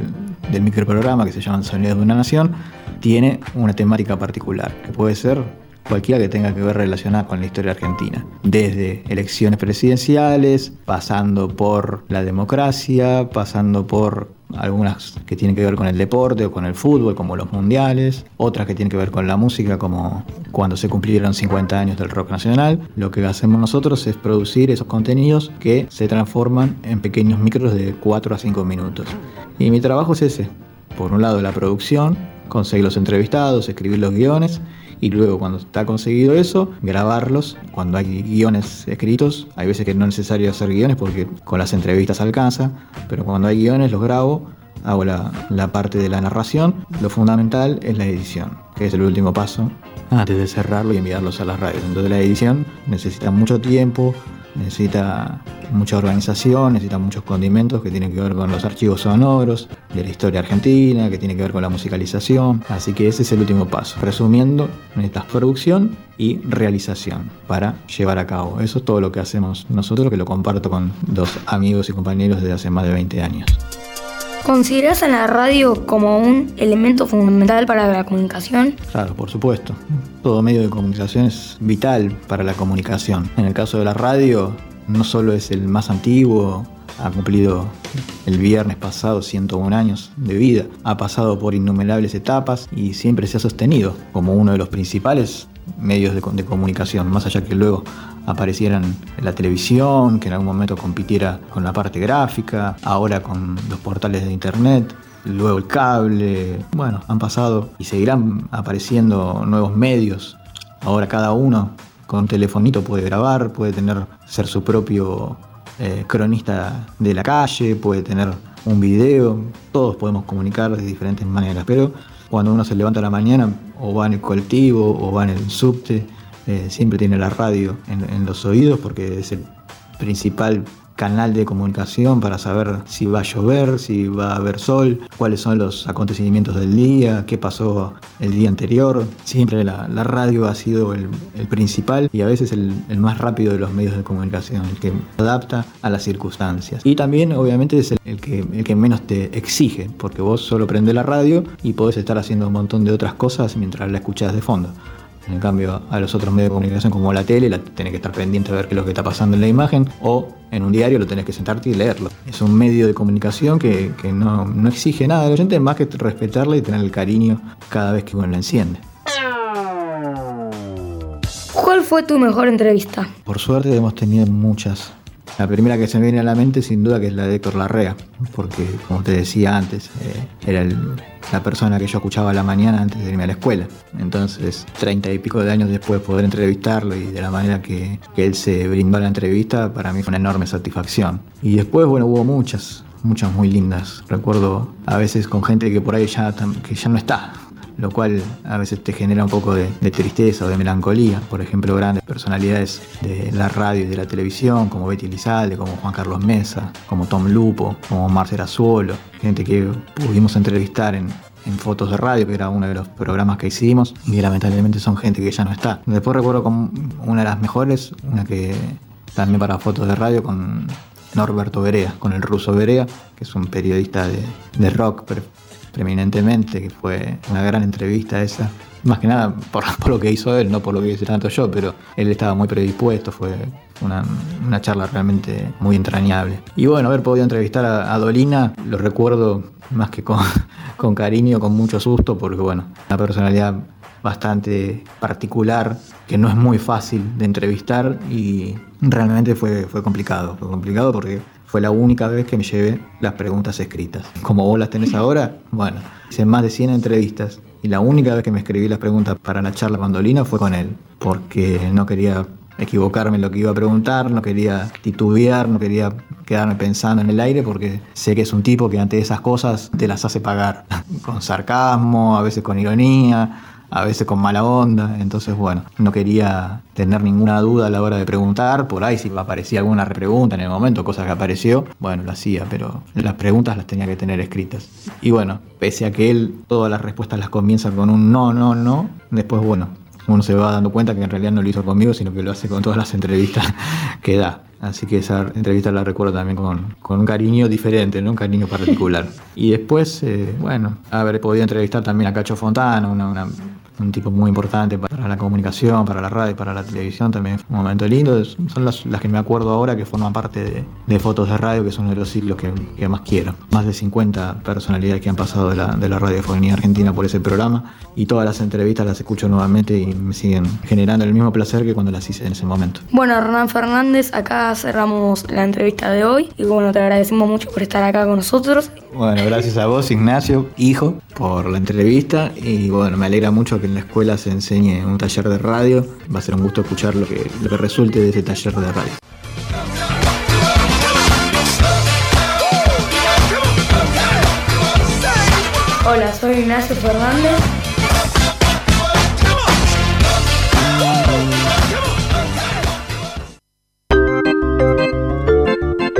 del microprograma, que se llama Sonidos de una Nación, tiene una temática particular, que puede ser cualquiera que tenga que ver relacionada con la historia argentina, desde elecciones presidenciales, pasando por la democracia, pasando por algunas que tienen que ver con el deporte o con el fútbol, como los mundiales, otras que tienen que ver con la música, como cuando se cumplieron 50 años del rock nacional. Lo que hacemos nosotros es producir esos contenidos que se transforman en pequeños micros de 4 a 5 minutos. Y mi trabajo es ese. Por un lado la producción, conseguir los entrevistados, escribir los guiones y luego cuando está conseguido eso, grabarlos. Cuando hay guiones escritos, hay veces que no es necesario hacer guiones porque con las entrevistas alcanza, pero cuando hay guiones los grabo, hago la, la parte de la narración. Lo fundamental es la edición, que es el último paso antes de cerrarlo y enviarlos a las radios. Entonces la edición necesita mucho tiempo, necesita mucha organización, necesita muchos condimentos que tienen que ver con los archivos sonoros de la historia argentina, que tiene que ver con la musicalización. Así que ese es el último paso. Resumiendo, necesitas producción y realización para llevar a cabo. Eso es todo lo que hacemos nosotros, que lo comparto con dos amigos y compañeros desde hace más de 20 años. ¿Consideras a la radio como un elemento fundamental para la comunicación? Claro, por supuesto. Todo medio de comunicación es vital para la comunicación. En el caso de la radio, no solo es el más antiguo, ha cumplido el viernes pasado 101 años de vida, ha pasado por innumerables etapas y siempre se ha sostenido como uno de los principales medios de, comunicación, más allá que luego aparecieran la televisión, que en algún momento compitiera con la parte gráfica, ahora con los portales de internet, luego el cable, bueno, han pasado y seguirán apareciendo nuevos medios, ahora cada uno con un telefonito puede grabar, puede tener, ser su propio eh, cronista de la calle, puede tener un video, todos podemos comunicar de diferentes maneras, pero cuando uno se levanta a la mañana o va en el colectivo o va en el subte, eh, siempre tiene la radio en, los oídos porque es el principal canal de comunicación para saber si va a llover, si va a haber sol, cuáles son los acontecimientos del día, qué pasó el día anterior. Siempre la, radio ha sido el, principal y a veces el, más rápido de los medios de comunicación, el que adapta a las circunstancias. Y también obviamente es el, que, el que menos te exige, porque vos solo prende la radio y podés estar haciendo un montón de otras cosas mientras la escuchás de fondo. En cambio, a los otros medios de comunicación como la tele, la tenés que estar pendiente de ver qué es lo que está pasando en la imagen, o en un diario lo tenés que sentarte y leerlo. Es un medio de comunicación que, no, exige nada del oyente más que respetarla y tener el cariño cada vez que uno la enciende. ¿Cuál fue tu mejor entrevista? Por suerte hemos tenido muchas. La primera que se me viene a la mente sin duda que es la de Héctor Larrea, porque como te decía antes, eh, era la persona que yo escuchaba a la mañana antes de irme a la escuela. Entonces, treinta y pico de años después de poder entrevistarlo y de la manera que, él se brindó a la entrevista, para mí fue una enorme satisfacción. Y después, bueno, hubo muchas, muchas muy lindas. Recuerdo a veces con gente que por ahí ya, que ya no está, lo cual a veces te genera un poco de, tristeza o de melancolía. Por ejemplo, grandes personalidades de la radio y de la televisión, como Betty Lizalde, como Juan Carlos Mesa, como Tom Lupo, como Marcela Azuolo, gente que pudimos entrevistar en, Fotos de Radio, que era uno de los programas que hicimos, y lamentablemente son gente que ya no está. Después recuerdo como una de las mejores, una que también para Fotos de Radio con Norberto Berea, con el ruso Berea, que es un periodista de, de rock preeminentemente, que fue una gran entrevista esa. Más que nada [laughs] por, lo que hizo él, no por lo que hice tanto yo, pero él estaba muy predispuesto, fue una, charla realmente muy entrañable. Y bueno, haber podido entrevistar a, Dolina, lo recuerdo más que con, [laughs] con cariño, con mucho susto, porque bueno, una personalidad bastante particular, que no es muy fácil de entrevistar y realmente fue, fue complicado. Fue complicado porque fue la única vez que me llevé las preguntas escritas. Como vos las tenés ahora, bueno, hice más de 100 entrevistas y la única vez que me escribí las preguntas para la charla bandolina fue con él, porque no quería equivocarme en lo que iba a preguntar, no quería titubear, no quería quedarme pensando en el aire porque sé que es un tipo que ante esas cosas te las hace pagar, [laughs] con sarcasmo, a veces con ironía, a veces con mala onda, entonces bueno, no quería tener ninguna duda a la hora de preguntar, por ahí si aparecía alguna repregunta en el momento, cosa que apareció, bueno, lo hacía, pero las preguntas las tenía que tener escritas. Y bueno, pese a que él todas las respuestas las comienza con un no, no, no, después bueno, uno se va dando cuenta que en realidad no lo hizo conmigo, sino que lo hace con todas las entrevistas [laughs] que da. Así que esa entrevista la recuerdo también con, con un cariño diferente, ¿no? un cariño particular. [laughs] Y después, eh, bueno, haber podido entrevistar también a Cacho Fontana, una, una un tipo muy importante para la comunicación, para la radio, para la televisión, también fue un momento lindo. Son las, que me acuerdo ahora que forman parte de, Fotos de Radio, que son uno de los ciclos que, más quiero. Más de 50 personalidades que han pasado de la, de la radiofonía argentina por ese programa y todas las entrevistas las escucho nuevamente y me siguen generando el mismo placer que cuando las hice en ese momento. Bueno, Hernán Fernández, acá cerramos la entrevista de hoy y bueno, te agradecemos mucho por estar acá con nosotros. Bueno, gracias a vos, Ignacio, hijo, por la entrevista y bueno, me alegra mucho que en la escuela se enseñe un taller de radio. Va a ser un gusto escuchar lo que, lo que resulte de ese taller de radio. Hola, soy Ignacio Fernández.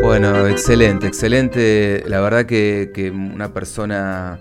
Bueno, excelente, excelente. La verdad que, que una persona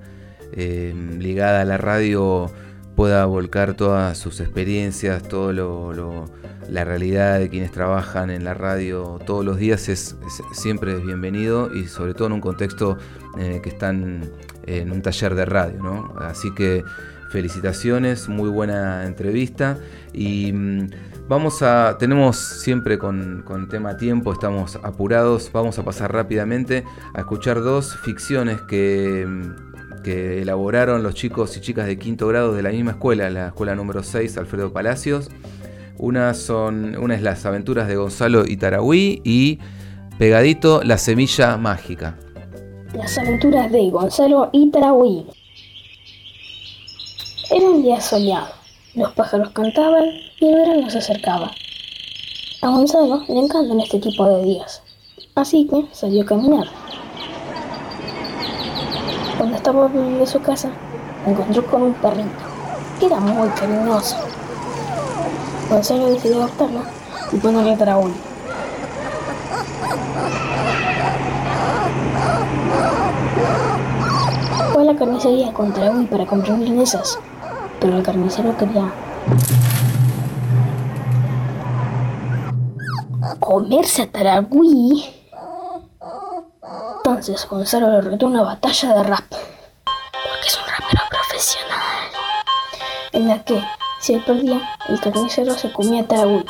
eh, ligada a la radio pueda volcar todas sus experiencias, todo lo, la realidad de quienes trabajan en la radio todos los días es, siempre es bienvenido y sobre todo en un contexto en que están en un taller de radio, ¿no? Así que felicitaciones, muy buena entrevista y mm, vamos a, tenemos siempre con, con tema tiempo, estamos apurados, vamos a pasar rápidamente a escuchar dos ficciones que mm, que elaboraron los chicos y chicas de quinto grado de la misma escuela, la escuela número 6, Alfredo Palacios. Una, son, una es Las aventuras de Gonzalo Itarahui y pegadito La semilla mágica. Las aventuras de Gonzalo Itarahui. Era un día soleado. Los pájaros cantaban y el verano se acercaba. A Gonzalo le encantan este tipo de días, así que salió a caminar. Cuando estaba volviendo de su casa, me encontró con un perrito, que era muy cariñoso. Gonzalo decidió adoptarlo y ponerle Draúl. Fue a la carnicería con Draúl para comprar milanesas, pero el carnicero quería comerse a Taragüí entonces Gonzalo le retó una batalla de rap, porque es un rapero profesional, en la que si él perdía, el carnicero se comía a Taragüí,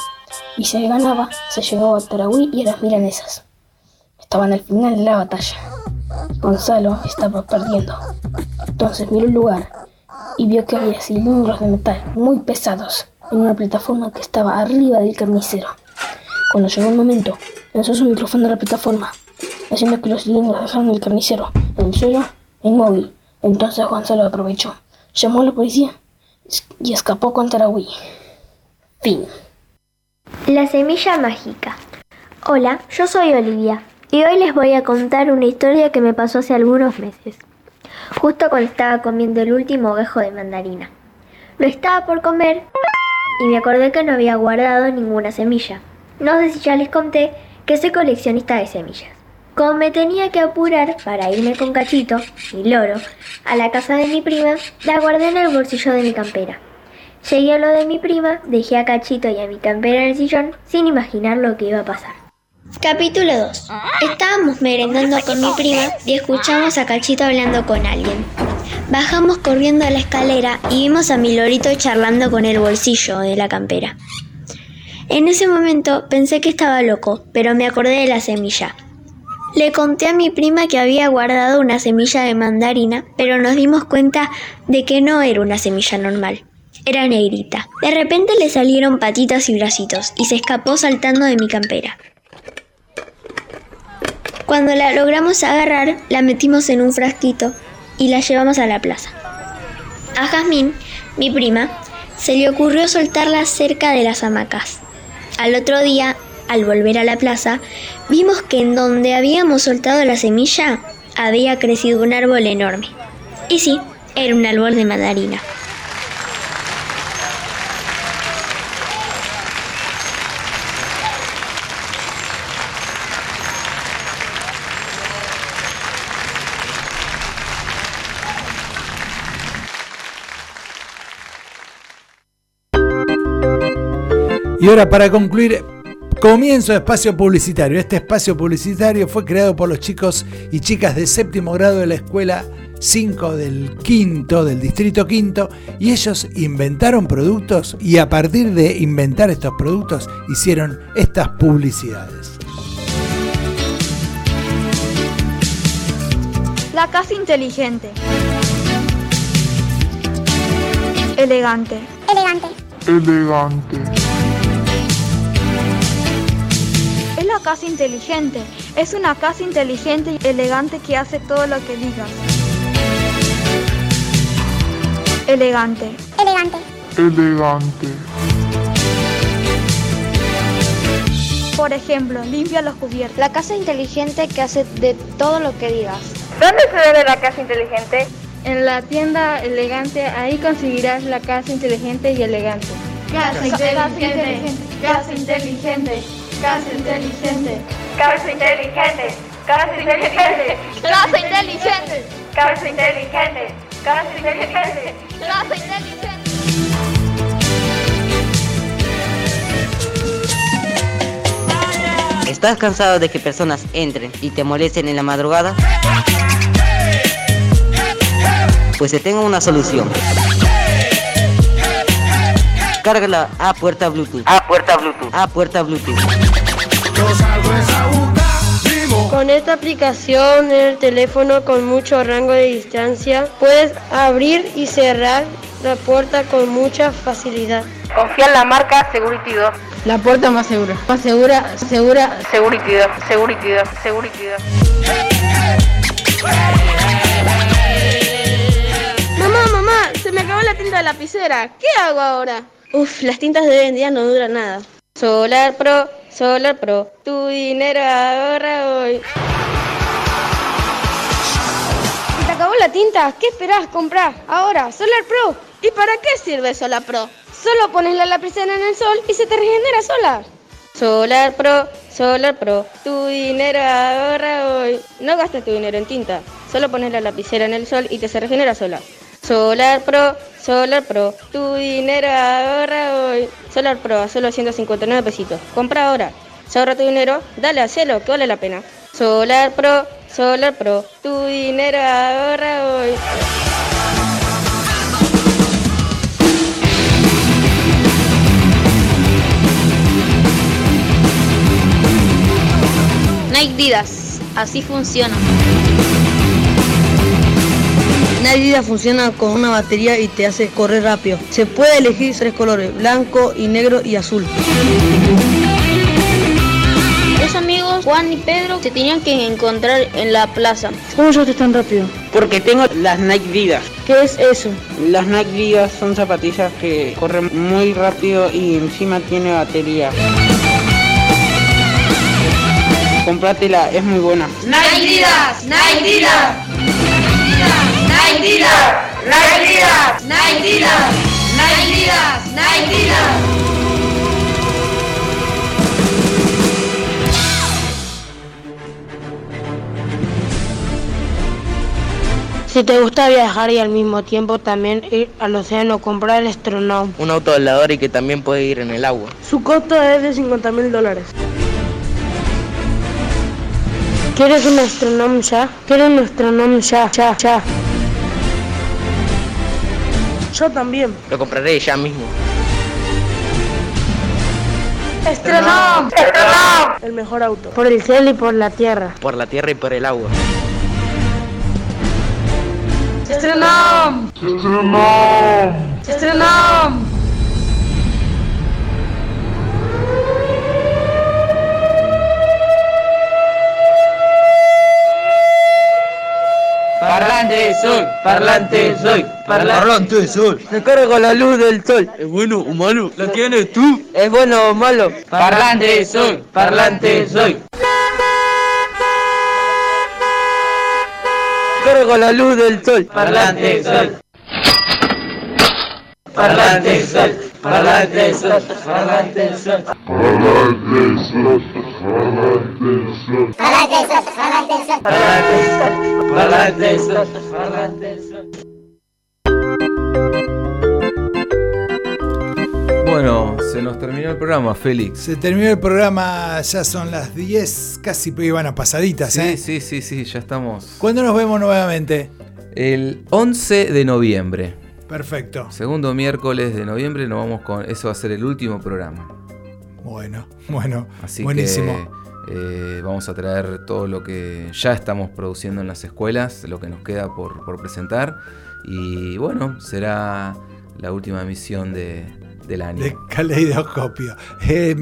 y si él ganaba, se llevaba a Taragüí y a las milanesas. Estaban al final de la batalla. Gonzalo estaba perdiendo. Entonces miró el lugar y vio que había cilindros de metal muy pesados en una plataforma que estaba arriba del carnicero. Cuando llegó el momento, lanzó su micrófono a la plataforma, haciendo que los cilindros dejaran el carnicero en el suelo inmóvil. Entonces Gonzalo aprovechó, llamó a la policía y escapó con Taragüí. Fin. La semilla mágica. Hola, yo soy Olivia y hoy les voy a contar una historia que me pasó hace algunos meses, justo cuando estaba comiendo el último ovejo de mandarina. Lo estaba por comer y me acordé que no había guardado ninguna semilla. No sé si ya les conté que soy coleccionista de semillas. Como me tenía que apurar para irme con Cachito, mi loro, a la casa de mi prima, la guardé en el bolsillo de mi campera. Llegué a lo de mi prima, dejé a Cachito y a mi campera en el sillón sin imaginar lo que iba a pasar. Capítulo 2. Estábamos merendando con mi prima y escuchamos a Cachito hablando con alguien. Bajamos corriendo a la escalera y vimos a mi lorito charlando con el bolsillo de la campera. En ese momento pensé que estaba loco, pero me acordé de la semilla. Le conté a mi prima que había guardado una semilla de mandarina, pero nos dimos cuenta de que no era una semilla normal. Era negrita. De repente le salieron patitas y bracitos y se escapó saltando de mi campera. Cuando la logramos agarrar, la metimos en un frasquito y la llevamos a la plaza. A Jazmín, mi prima, se le ocurrió soltarla cerca de las hamacas. Al otro día, al volver a la plaza, vimos que en donde habíamos soltado la semilla había crecido un árbol enorme. Y sí, era un árbol de mandarina. Y ahora para concluir, comienzo de espacio publicitario. Este espacio publicitario fue creado por los chicos y chicas de séptimo grado de la escuela 5 del quinto, del distrito quinto, y ellos inventaron productos y a partir de inventar estos productos hicieron estas publicidades. La casa inteligente. Elegante. Elegante. Elegante. Casa inteligente. Es una casa inteligente y elegante que hace todo lo que digas. Elegante. Elegante. Elegante. Por ejemplo, limpia los cubiertos. La casa inteligente que hace de todo lo que digas. ¿Dónde se ve la casa inteligente? En la tienda elegante, ahí conseguirás la casa inteligente y elegante. Casa inteligente, casa inteligente, casa inteligente, casa inteligente, casa inteligente, casa inteligente, casa inteligente, casa inteligente, casa inteligente. ¿Estás cansado de que personas entren y te molesten en la madrugada? Pues te tengo una solución. Cárgala a puerta Bluetooth. A puerta Bluetooth. A puerta Bluetooth. Con esta aplicación en el teléfono con mucho rango de distancia, puedes abrir y cerrar la puerta con mucha facilidad. Confía en la marca Security 2. La puerta más segura. Más segura, segura. Security 2, Security 2, Security 2. Mamá, mamá, se me acabó la tinta de lapicera. ¿Qué hago ahora? Uf, las tintas de hoy en día no duran nada. Solar Pro, Solar Pro, tu dinero ahorra hoy. ¿Se te acabó la tinta? ¿Qué esperás comprar? Ahora, Solar Pro. ¿Y para qué sirve Solar Pro? Solo pones la lapicera en el sol y se te regenera sola. Solar Pro, Solar Pro, tu dinero ahorra hoy. No gastes tu dinero en tinta, Solo pones la lapicera en el sol y te se regenera sola. Solar Pro, Solar Pro, tu dinero ahorra hoy. Solar Pro a solo 159 pesitos. Compra ahora. Se ahorra tu dinero, dale, hacelo, que vale la pena. Solar Pro, Solar Pro, tu dinero ahorra hoy. Nike Didas, así funciona. Nike Didas funciona con una batería y te hace correr rápido. Se puede elegir tres colores, blanco y negro y azul. Dos amigos, Juan y Pedro, se tenían que encontrar en la plaza. ¿Cómo llegaste tan rápido? Porque tengo las Nike Didas. ¿Qué es eso? Las Nike Didas son zapatillas que corren muy rápido y encima tiene batería. Comprátela, es muy buena. Nike Didas, Nike Didas. Si te gusta viajar y al mismo tiempo también ir al océano, comprar el Astronaut. Un auto volador y que también puede ir en el agua. Su costo es de 50 mil dólares. ¿Quieres un astronauta ya? ¿Quieres un astronauta ya? Ya, ya. Yo también. Lo compraré ya mismo. ¡Astronauta! ¡Astronauta! El mejor auto. Por el cielo y por la tierra. Por la tierra y por el agua. ¡Astronauta! ¡Astronauta! ¡Astronauta! Parlante soy, parlante soy, parlante soy. Se carga la luz del sol. ¿Es bueno o malo? ¿Lo tienes tú? ¿Es bueno o malo? Parlante soy, parlante soy. Carga la luz del sol. Parlante soy. Parlante soy, parlante soy, parlante soy. Parlante sol, parlante sol. Parlante soy, parlante soy. Bueno, se nos terminó el programa, Félix. Se terminó el programa, ya son las 10, casi iban a pasaditas, Sí, ¿eh? sí, sí, sí, ya estamos. ¿Cuándo nos vemos nuevamente? El 11 de noviembre. Perfecto. Segundo miércoles de noviembre nos vamos con. Eso va a ser el último programa. Bueno, bueno, Así buenísimo. que eh, vamos a traer todo lo que ya estamos produciendo en las escuelas, lo que nos queda por, por presentar. Y bueno, será la última emisión de, del año. De caleidoscopio. Eh,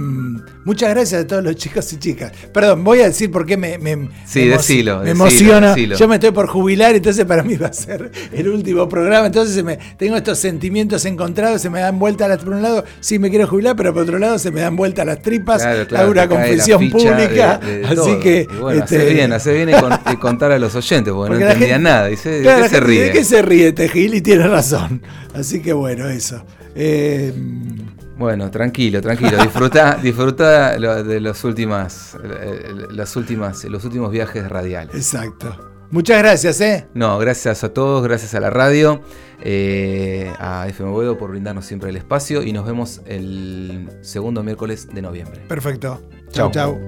muchas gracias a todos los chicos y chicas. Perdón, voy a decir por qué me, me, Sí, me, decilo, me decilo, emociona. decilo. Yo me estoy por jubilar, entonces para mí va a ser el último programa. Entonces se me, tengo estos sentimientos encontrados, se me dan vuelta las, por un lado, sí me quiero jubilar, pero por otro lado se me dan vuelta las tripas. Claro, claro, hago una confesión pública. de- de así todo. que. Y bueno, este, hace bien, hace bien con- contar a los oyentes, porque, Porque no entendían nada. Dice, ¿de Claro, qué la se ríe? ¿De qué se ríe este Gil? Y tiene razón. Así que bueno, eso. Eh, Bueno, tranquilo, tranquilo. Disfruta, [laughs] disfruta de los últimas, eh, las últimas, los últimos viajes radiales. exacto. Muchas gracias, ¿eh? No, gracias a todos, gracias a la radio, eh, a FM Boedo por brindarnos siempre el espacio y nos vemos el segundo miércoles de noviembre. Perfecto. Chau. chau.